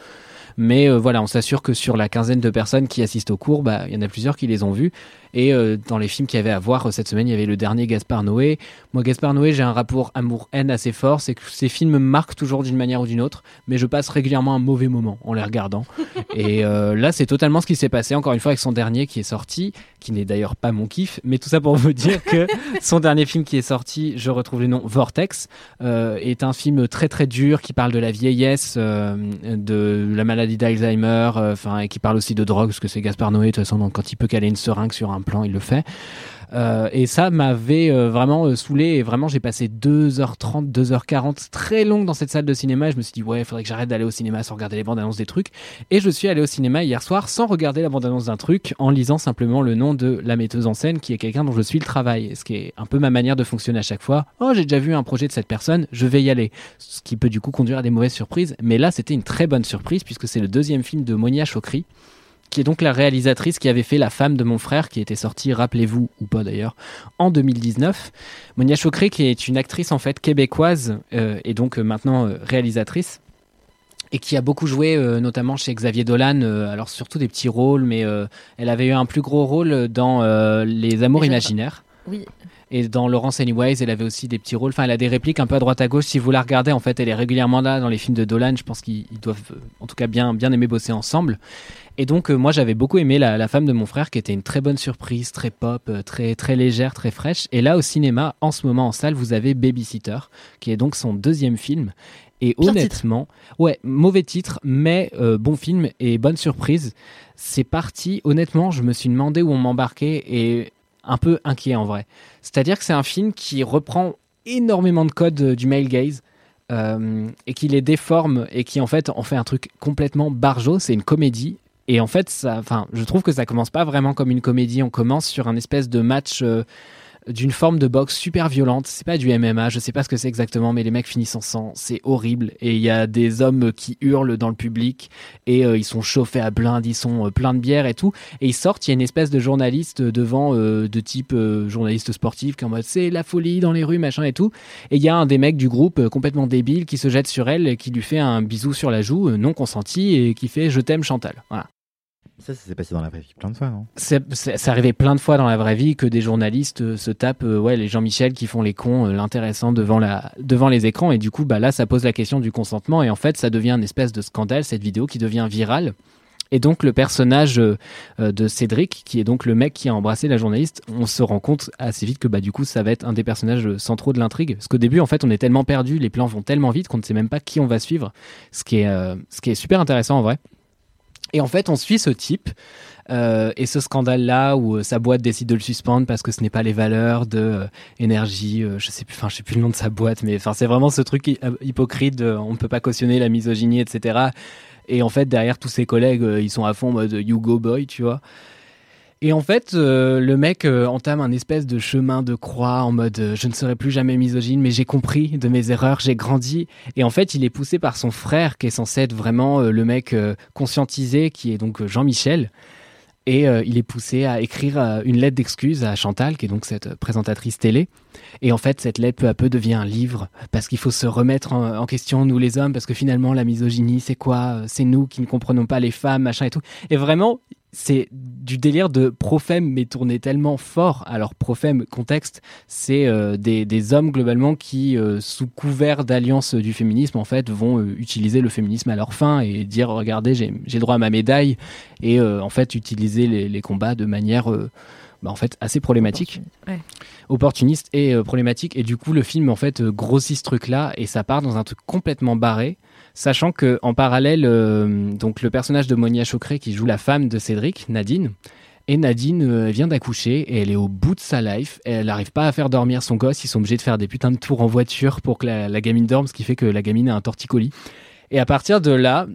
Mais euh, voilà, on s'assure que sur la quinzaine de personnes qui assistent au cours, bah, il y en a plusieurs qui les ont vus. Et euh, dans les films qu'il y avait à voir euh, cette semaine, il y avait le dernier Gaspard Noé. Moi, Gaspard Noé, j'ai un rapport amour-haine assez fort. C'est que ces films me marquent toujours d'une manière ou d'une autre, mais je passe régulièrement un mauvais moment en les regardant. Et euh, là, c'est totalement ce qui s'est passé encore une fois avec son dernier qui est sorti, qui n'est d'ailleurs pas mon kiff, mais tout ça pour vous dire que son dernier film qui est sorti, je retrouve le nom Vortex, euh, est un film très très dur qui parle de la vieillesse, de la maladie d'Alzheimer, enfin et qui parle aussi de drogue, parce que c'est Gaspard Noé de toute façon, donc quand il peut caler une seringue sur un plan, il le fait. Euh, et ça m'avait euh, vraiment euh, saoulé. Et vraiment j'ai passé 2h30, 2h40 très longues dans cette salle de cinéma. Je me suis dit ouais il faudrait que j'arrête d'aller au cinéma sans regarder les bandes annonces des trucs. Et je suis allé au cinéma hier soir sans regarder la bande annonce d'un truc en lisant simplement le nom de la metteuse en scène qui est quelqu'un dont je suis le travail. Ce qui est un peu ma manière de fonctionner à chaque fois. Oh j'ai déjà vu un projet de cette personne je vais y aller. Ce qui peut du coup conduire à des mauvaises surprises. Mais là c'était une très bonne surprise puisque c'est le deuxième film de Monia Chokri qui est donc la réalisatrice qui avait fait La femme de mon frère, qui était sortie, rappelez-vous, ou pas d'ailleurs, en 2019. Monia Chokri, qui est une actrice en fait québécoise, euh, et donc euh, maintenant euh, réalisatrice, et qui a beaucoup joué euh, notamment chez Xavier Dolan, euh, alors surtout des petits rôles, mais euh, elle avait eu un plus gros rôle dans Les Amours imaginaires. Oui. Et dans Laurence Anyways, elle avait aussi des petits rôles. Enfin, elle a des répliques un peu à droite à gauche. Si vous la regardez, en fait, elle est régulièrement là dans les films de Dolan. Je pense qu'ils ils doivent, euh, en tout cas, bien, bien aimer bosser ensemble. Et donc, euh, moi, j'avais beaucoup aimé la, la femme de mon frère, qui était une très bonne surprise, très pop, euh, très, très légère, très fraîche. Et là, au cinéma, en ce moment en salle, vous avez Babysitter, qui est donc son deuxième film. Et Pire honnêtement, ouais, mauvais titre, mais euh, bon film et bonne surprise. C'est parti. Honnêtement, je me suis demandé où on m'embarquait et un peu inquiet en vrai. C'est-à-dire que c'est un film qui reprend énormément de codes euh, du male gaze. euh, et qui les déforme et qui en fait en fait un truc complètement barjot. C'est une comédie et en fait, ça, je trouve que ça commence pas vraiment comme une comédie. On commence sur un espèce de match euh, d'une forme de boxe super violente. C'est pas du MMA, je sais pas ce que c'est exactement, mais les mecs finissent en sang. C'est horrible. Et il y a des hommes qui hurlent dans le public et euh, ils sont chauffés à blinde, ils sont euh, pleins de bière et tout. Et ils sortent, il y a une espèce de journaliste devant, euh, de type euh, journaliste sportif, qui est en mode c'est la folie dans les rues, machin et tout. Et il y a un des mecs du groupe complètement débile qui se jette sur elle qui lui fait un bisou sur la joue, non consenti, et qui fait je t'aime Chantal. Voilà. Ça, ça s'est passé dans la vraie vie plein de fois, non? C'est arrivé plein de fois dans la vraie vie que des journalistes euh, se tapent euh, ouais, les Jean-Michel qui font les cons, euh, l'intéressant devant, devant les écrans. Et du coup, bah, là, ça pose la question du consentement. Et en fait, ça devient une espèce de scandale, cette vidéo qui devient virale. Et donc, le personnage de Cédric, qui est donc le mec qui a embrassé la journaliste, on se rend compte assez vite que bah, du coup, ça va être un des personnages centraux de l'intrigue. Parce qu'au début, en fait, on est tellement perdu, les plans vont tellement vite qu'on ne sait même pas qui on va suivre. Ce qui est, ce qui est super intéressant en vrai. Et en fait, on suit ce type euh, et ce scandale-là où euh, sa boîte décide de le suspendre parce que ce n'est pas les valeurs de euh, énergie, je sais plus, enfin je sais plus le nom de sa boîte, mais c'est vraiment ce truc hy- hypocrite, on ne peut pas cautionner la misogynie, etc. Et en fait derrière tous ses collègues, ils sont à fond mode you go boy, tu vois. Et en fait, euh, le mec euh, entame un espèce de chemin de croix en mode euh, je ne serai plus jamais misogyne, mais j'ai compris de mes erreurs, j'ai grandi. Et en fait, il est poussé par son frère qui est censé être vraiment le mec conscientisé, qui est donc Jean-Michel. Et il est poussé à écrire une lettre d'excuse à Chantal, qui est donc cette présentatrice télé. Et en fait, cette lettre peu à peu devient un livre, parce qu'il faut se remettre en, en question, nous les hommes, parce que finalement, la misogynie, c'est quoi? C'est nous qui ne comprenons pas les femmes, machin et tout. Et vraiment, c'est du délire de prophème, mais tourné tellement fort. Alors, prophème, contexte, c'est euh, des, des hommes globalement qui, euh, sous couvert d'alliance du féminisme, en fait, vont euh, utiliser le féminisme à leur fin et dire regardez, j'ai droit à ma médaille, et en fait, utiliser les, les combats de manière. bah, en fait assez problématique Ouais. opportuniste et problématique et du coup le film en fait grossit ce truc là et ça part dans un truc complètement barré sachant que en parallèle euh, donc le personnage de Monia Chokre qui joue la femme de Cédric Nadine et Nadine euh, vient d'accoucher et elle est au bout de sa life. Elle n'arrive pas à faire dormir son gosse. Ils sont obligés de faire des putains de tours en voiture pour que la, gamine dorme, ce qui fait que la gamine a un torticolis. Et à partir de là,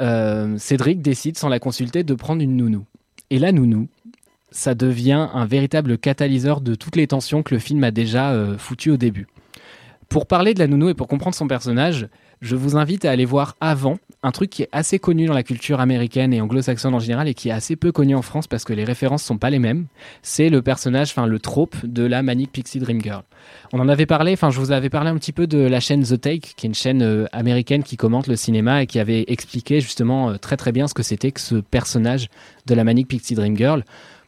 euh, Cédric décide, sans la consulter, de prendre une nounou. Et la nounou, ça devient un véritable catalyseur de toutes les tensions que le film a déjà foutues au début. Pour parler de la nounou et pour comprendre son personnage, je vous invite à aller voir avant un truc qui est assez connu dans la culture américaine et anglo-saxonne en général et qui est assez peu connu en France parce que les références sont pas les mêmes. C'est le personnage, enfin le trope de la Manic Pixie Dream Girl. On en avait parlé, enfin je vous avais parlé un petit peu de la chaîne The Take, qui est une chaîne euh, américaine qui commente le cinéma et qui avait expliqué justement euh, très très bien ce que c'était que ce personnage de la Manic Pixie Dream Girl.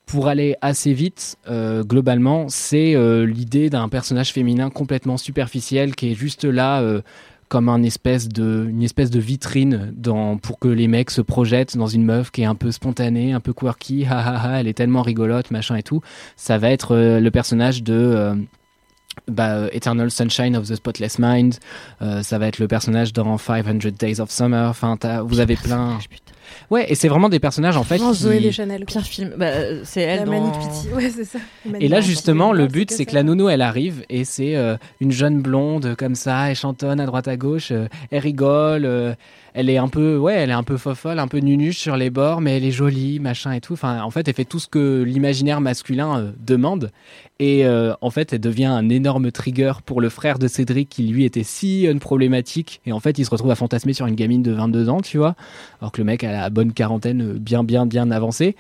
Pour aller assez vite, euh, globalement, c'est l'idée d'un personnage féminin complètement superficiel qui est juste là comme un espèce de, une espèce de vitrine dans, pour que les mecs se projettent dans une meuf qui est un peu spontanée, un peu quirky, ha ha ha, elle est tellement rigolote, machin et tout. Ça va être euh, le personnage de euh, bah, Eternal Sunshine of the Spotless Mind. Euh, ça va être le personnage dans 500 Days of Summer. Enfin, vous avez plein. Ouais, et c'est vraiment des personnages en fait. Non, qui- Zoé Deschanel. Pire film, bah, euh, c'est elle La dans... Manic Pixie. Ouais, c'est ça. Et là, justement, le but, c'est que la nounou, elle arrive et c'est euh, une jeune blonde comme ça, elle chantonne à droite à gauche, euh, elle rigole, euh, elle est un peu, ouais, elle est un peu fofolle, un peu nunuche sur les bords, mais elle est jolie, machin et tout. Enfin, en fait, elle fait tout ce que l'imaginaire masculin euh, demande. Et euh, en fait, elle devient un énorme trigger pour le frère de Cédric qui lui était si une problématique. Et en fait, il se retrouve à fantasmer sur une gamine de 22 ans, tu vois, alors que le mec a la bonne quarantaine euh, bien, bien, bien avancée.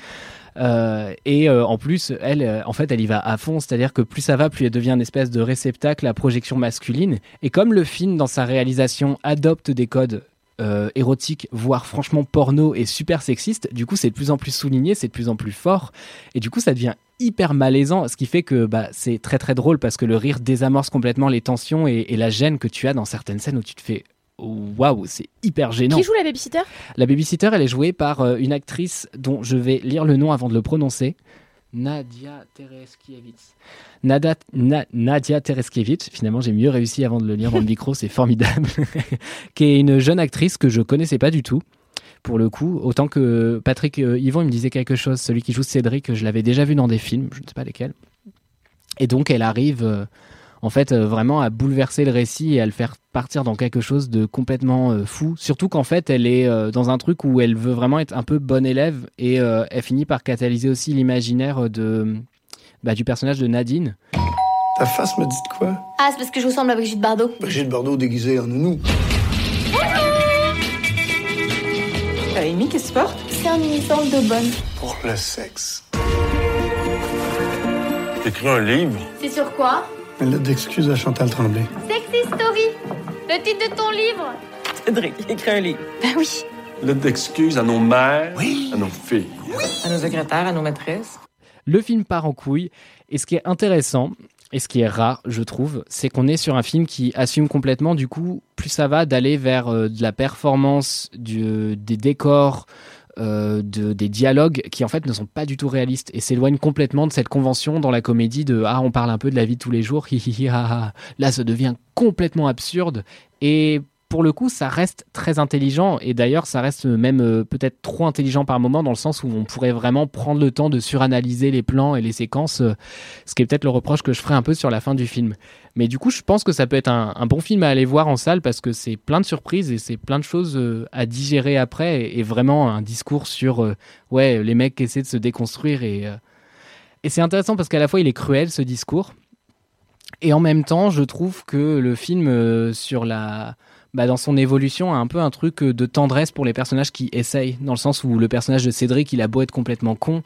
Et en plus, elle, en fait, elle y va à fond, c'est-à-dire que plus ça va, plus elle devient une espèce de réceptacle à projection masculine. Et comme le film, dans sa réalisation, adopte des codes euh, érotiques, voire franchement porno et super sexiste, du coup, c'est de plus en plus souligné, c'est de plus en plus fort, et du coup, ça devient hyper malaisant, ce qui fait que bah, c'est très très drôle parce que le rire désamorce complètement les tensions et, et la gêne que tu as dans certaines scènes où tu te fais waouh, c'est hyper gênant. Qui joue la babysitter? La babysitter, elle est jouée par euh, une actrice dont je vais lire le nom avant de le prononcer. Nadia Tereskiewicz. Nada, Na- Nadia Tereskiewicz, finalement j'ai mieux réussi avant de le lire dans le micro, c'est formidable. qui est une jeune actrice que je connaissais pas du tout. Pour le coup, autant que Patrick euh, Yvon, il me disait quelque chose, celui qui joue Cédric, je l'avais déjà vu dans des films, je ne sais pas lesquels. Et donc elle arrive euh, en fait euh, vraiment à bouleverser le récit et à le faire partir dans quelque chose de complètement euh, fou. Surtout qu'en fait elle est euh, dans un truc où elle veut vraiment être un peu bonne élève et euh, elle finit par catalyser aussi l'imaginaire de bah, du personnage de Nadine. Ta face me dit de quoi? Ah, c'est parce que je ressemble à Brigitte Bardot. Brigitte Bardot déguisée en nounou. Amy, qu'est-ce que tu portes? C'est un uniforme de bonne. Pour le sexe. T'écris un livre? C'est sur quoi? Une lettre d'excuse à Chantal Tremblay. Sexy Story. Le titre de ton livre. Cédric, écris un livre. Ben oui. Lettre d'excuses à nos mères, à nos filles. À nos secrétaires, à nos maîtresses. Le film part en couille et ce qui est intéressant et ce qui est rare, je trouve, c'est qu'on est sur un film qui assume complètement, du coup, plus ça va d'aller vers euh, de la performance, du- des décors, euh, de, des dialogues qui en fait ne sont pas du tout réalistes et s'éloignent complètement de cette convention dans la comédie de ah on parle un peu de la vie de tous les jours hi hi hi là ça devient complètement absurde et pour le coup ça reste très intelligent. Et d'ailleurs ça reste même euh, peut-être trop intelligent par moment dans le sens où on pourrait vraiment prendre le temps de suranalyser les plans et les séquences euh, ce qui est peut-être le reproche que je ferai un peu sur la fin du film. Mais du coup je pense que ça peut être un, bon film à aller voir en salle parce que c'est plein de surprises et c'est plein de choses euh, à digérer après et, et vraiment un discours sur ouais les mecs qui essaient de se déconstruire et Et c'est intéressant parce qu'à la fois il est cruel ce discours, et en même temps je trouve que le film sur la bah, dans son évolution a un peu un truc euh, de tendresse pour les personnages qui essayent, dans le sens où le personnage de Cédric il a beau être complètement con,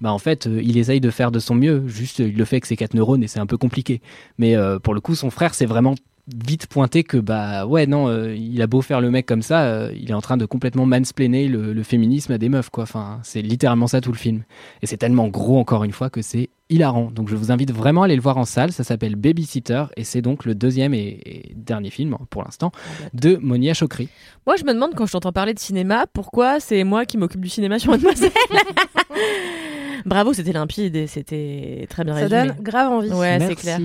bah en fait euh, il essaye de faire de son mieux, juste il le fait avec ses quatre neurones et c'est un peu compliqué. Mais euh, pour le coup son frère c'est vraiment vite pointé que bah ouais non euh, il a beau faire le mec comme ça euh, il est en train de complètement mansplainer le, le féminisme à des meufs quoi. Enfin c'est littéralement ça tout le film. Et c'est tellement gros encore une fois que c'est hilarant. Donc je vous invite vraiment à aller le voir en salle. Ça s'appelle Babysitter. Et c'est donc le deuxième et, et dernier film pour l'instant de Monia Chokri. Moi, je me demande quand je t'entends parler de cinéma, pourquoi c'est moi qui m'occupe du cinéma sur Mademoiselle? Bravo, c'était limpide et c'était très bien Ça résumé. donne grave envie. Ouais, c'est clair.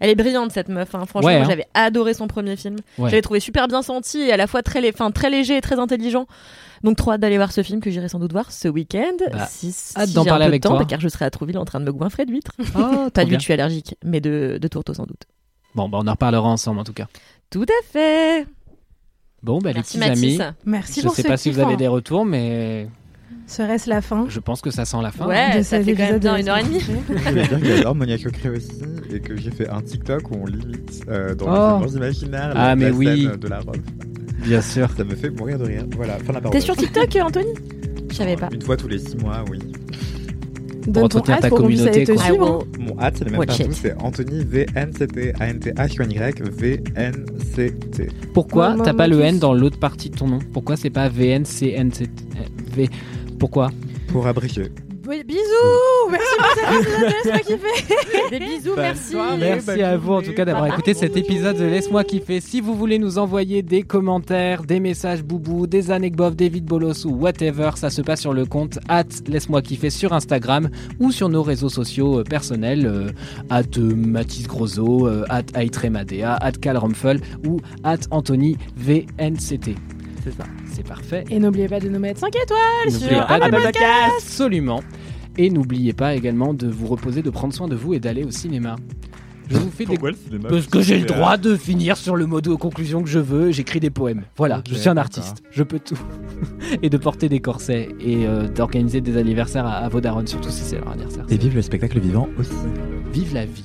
Elle est brillante cette meuf. hein. Franchement, Ouais, hein. j'avais adoré son premier film. Ouais. J'avais trouvé super bien senti et à la fois très, lé- enfin, très léger et très intelligent. Donc trop hâte d'aller voir ce film que j'irai sans doute voir ce week-end. Bah, si, si hâte d'en un parler peu de avec temps, toi. bah, car je serai à Trouville en train de me goinfrer d'huîtres. Oh, Pas d'huîtres, je suis allergique, mais de, de tourteaux sans doute. bon bah on en reparlera ensemble en tout cas Tout à fait. bon bah Merci, les petits Mathis. amis Merci je pour sais ce pas si vous avez hein. des retours mais Serait-ce la fin je pense que ça sent la fin Ouais, de ça fait quand même bien une heure et demie. Je voulais dire que j'adore Monia Chokri aussi et que j'ai fait un TikTok où on limite euh, dans Oh. les imaginaires Ah, la, mais la oui. scène de la robe. bien sûr Ça me fait mourir de rire. Voilà, fin de la parole. T'es sur TikTok, Anthony? Je savais pas. Une fois tous les six mois, oui. Donne ton entretenir ta pour communauté, quoi. suivre. hein. Mon hâte, c'est le même partout, it. c'est Anthony V-N-C-T A-N-T-H-Y V-N-C-T. Pourquoi t'as pas le N dans l'autre partie de ton nom? Pourquoi c'est pas VNCNC V Pourquoi Pour. Oui, bisous Merci pour cet épisode de Laisse-moi kiffer Des bisous, merci. Merci à vous en tout cas d'avoir écouté cet épisode de Laisse-moi kiffer. Si vous voulez nous envoyer des commentaires, des messages boubou, des anecdotes, des vides bolos ou whatever, ça se passe sur le compte at Laisse-moi kiffer sur Instagram ou sur nos réseaux sociaux euh, personnels euh, at euh, Mathis Grosso, at Aitremadea, at Calromfel ou at Anthony VNCT. C'est ça. C'est parfait. Et n'oubliez pas de nous mettre 5 étoiles sur Apple Podcast. Absolument. Et n'oubliez pas également de vous reposer, de prendre soin de vous et d'aller au cinéma. Je vous fais des... Pourquoi le cinéma Parce que j'ai le droit de finir sur le mot de conclusion que je veux. J'écris des poèmes. Voilà, je suis un artiste. Je peux tout. et de porter des corsets et euh, d'organiser des anniversaires à, à vos darons, surtout si c'est leur anniversaire. Et vive le spectacle vivant aussi. Vive la vie.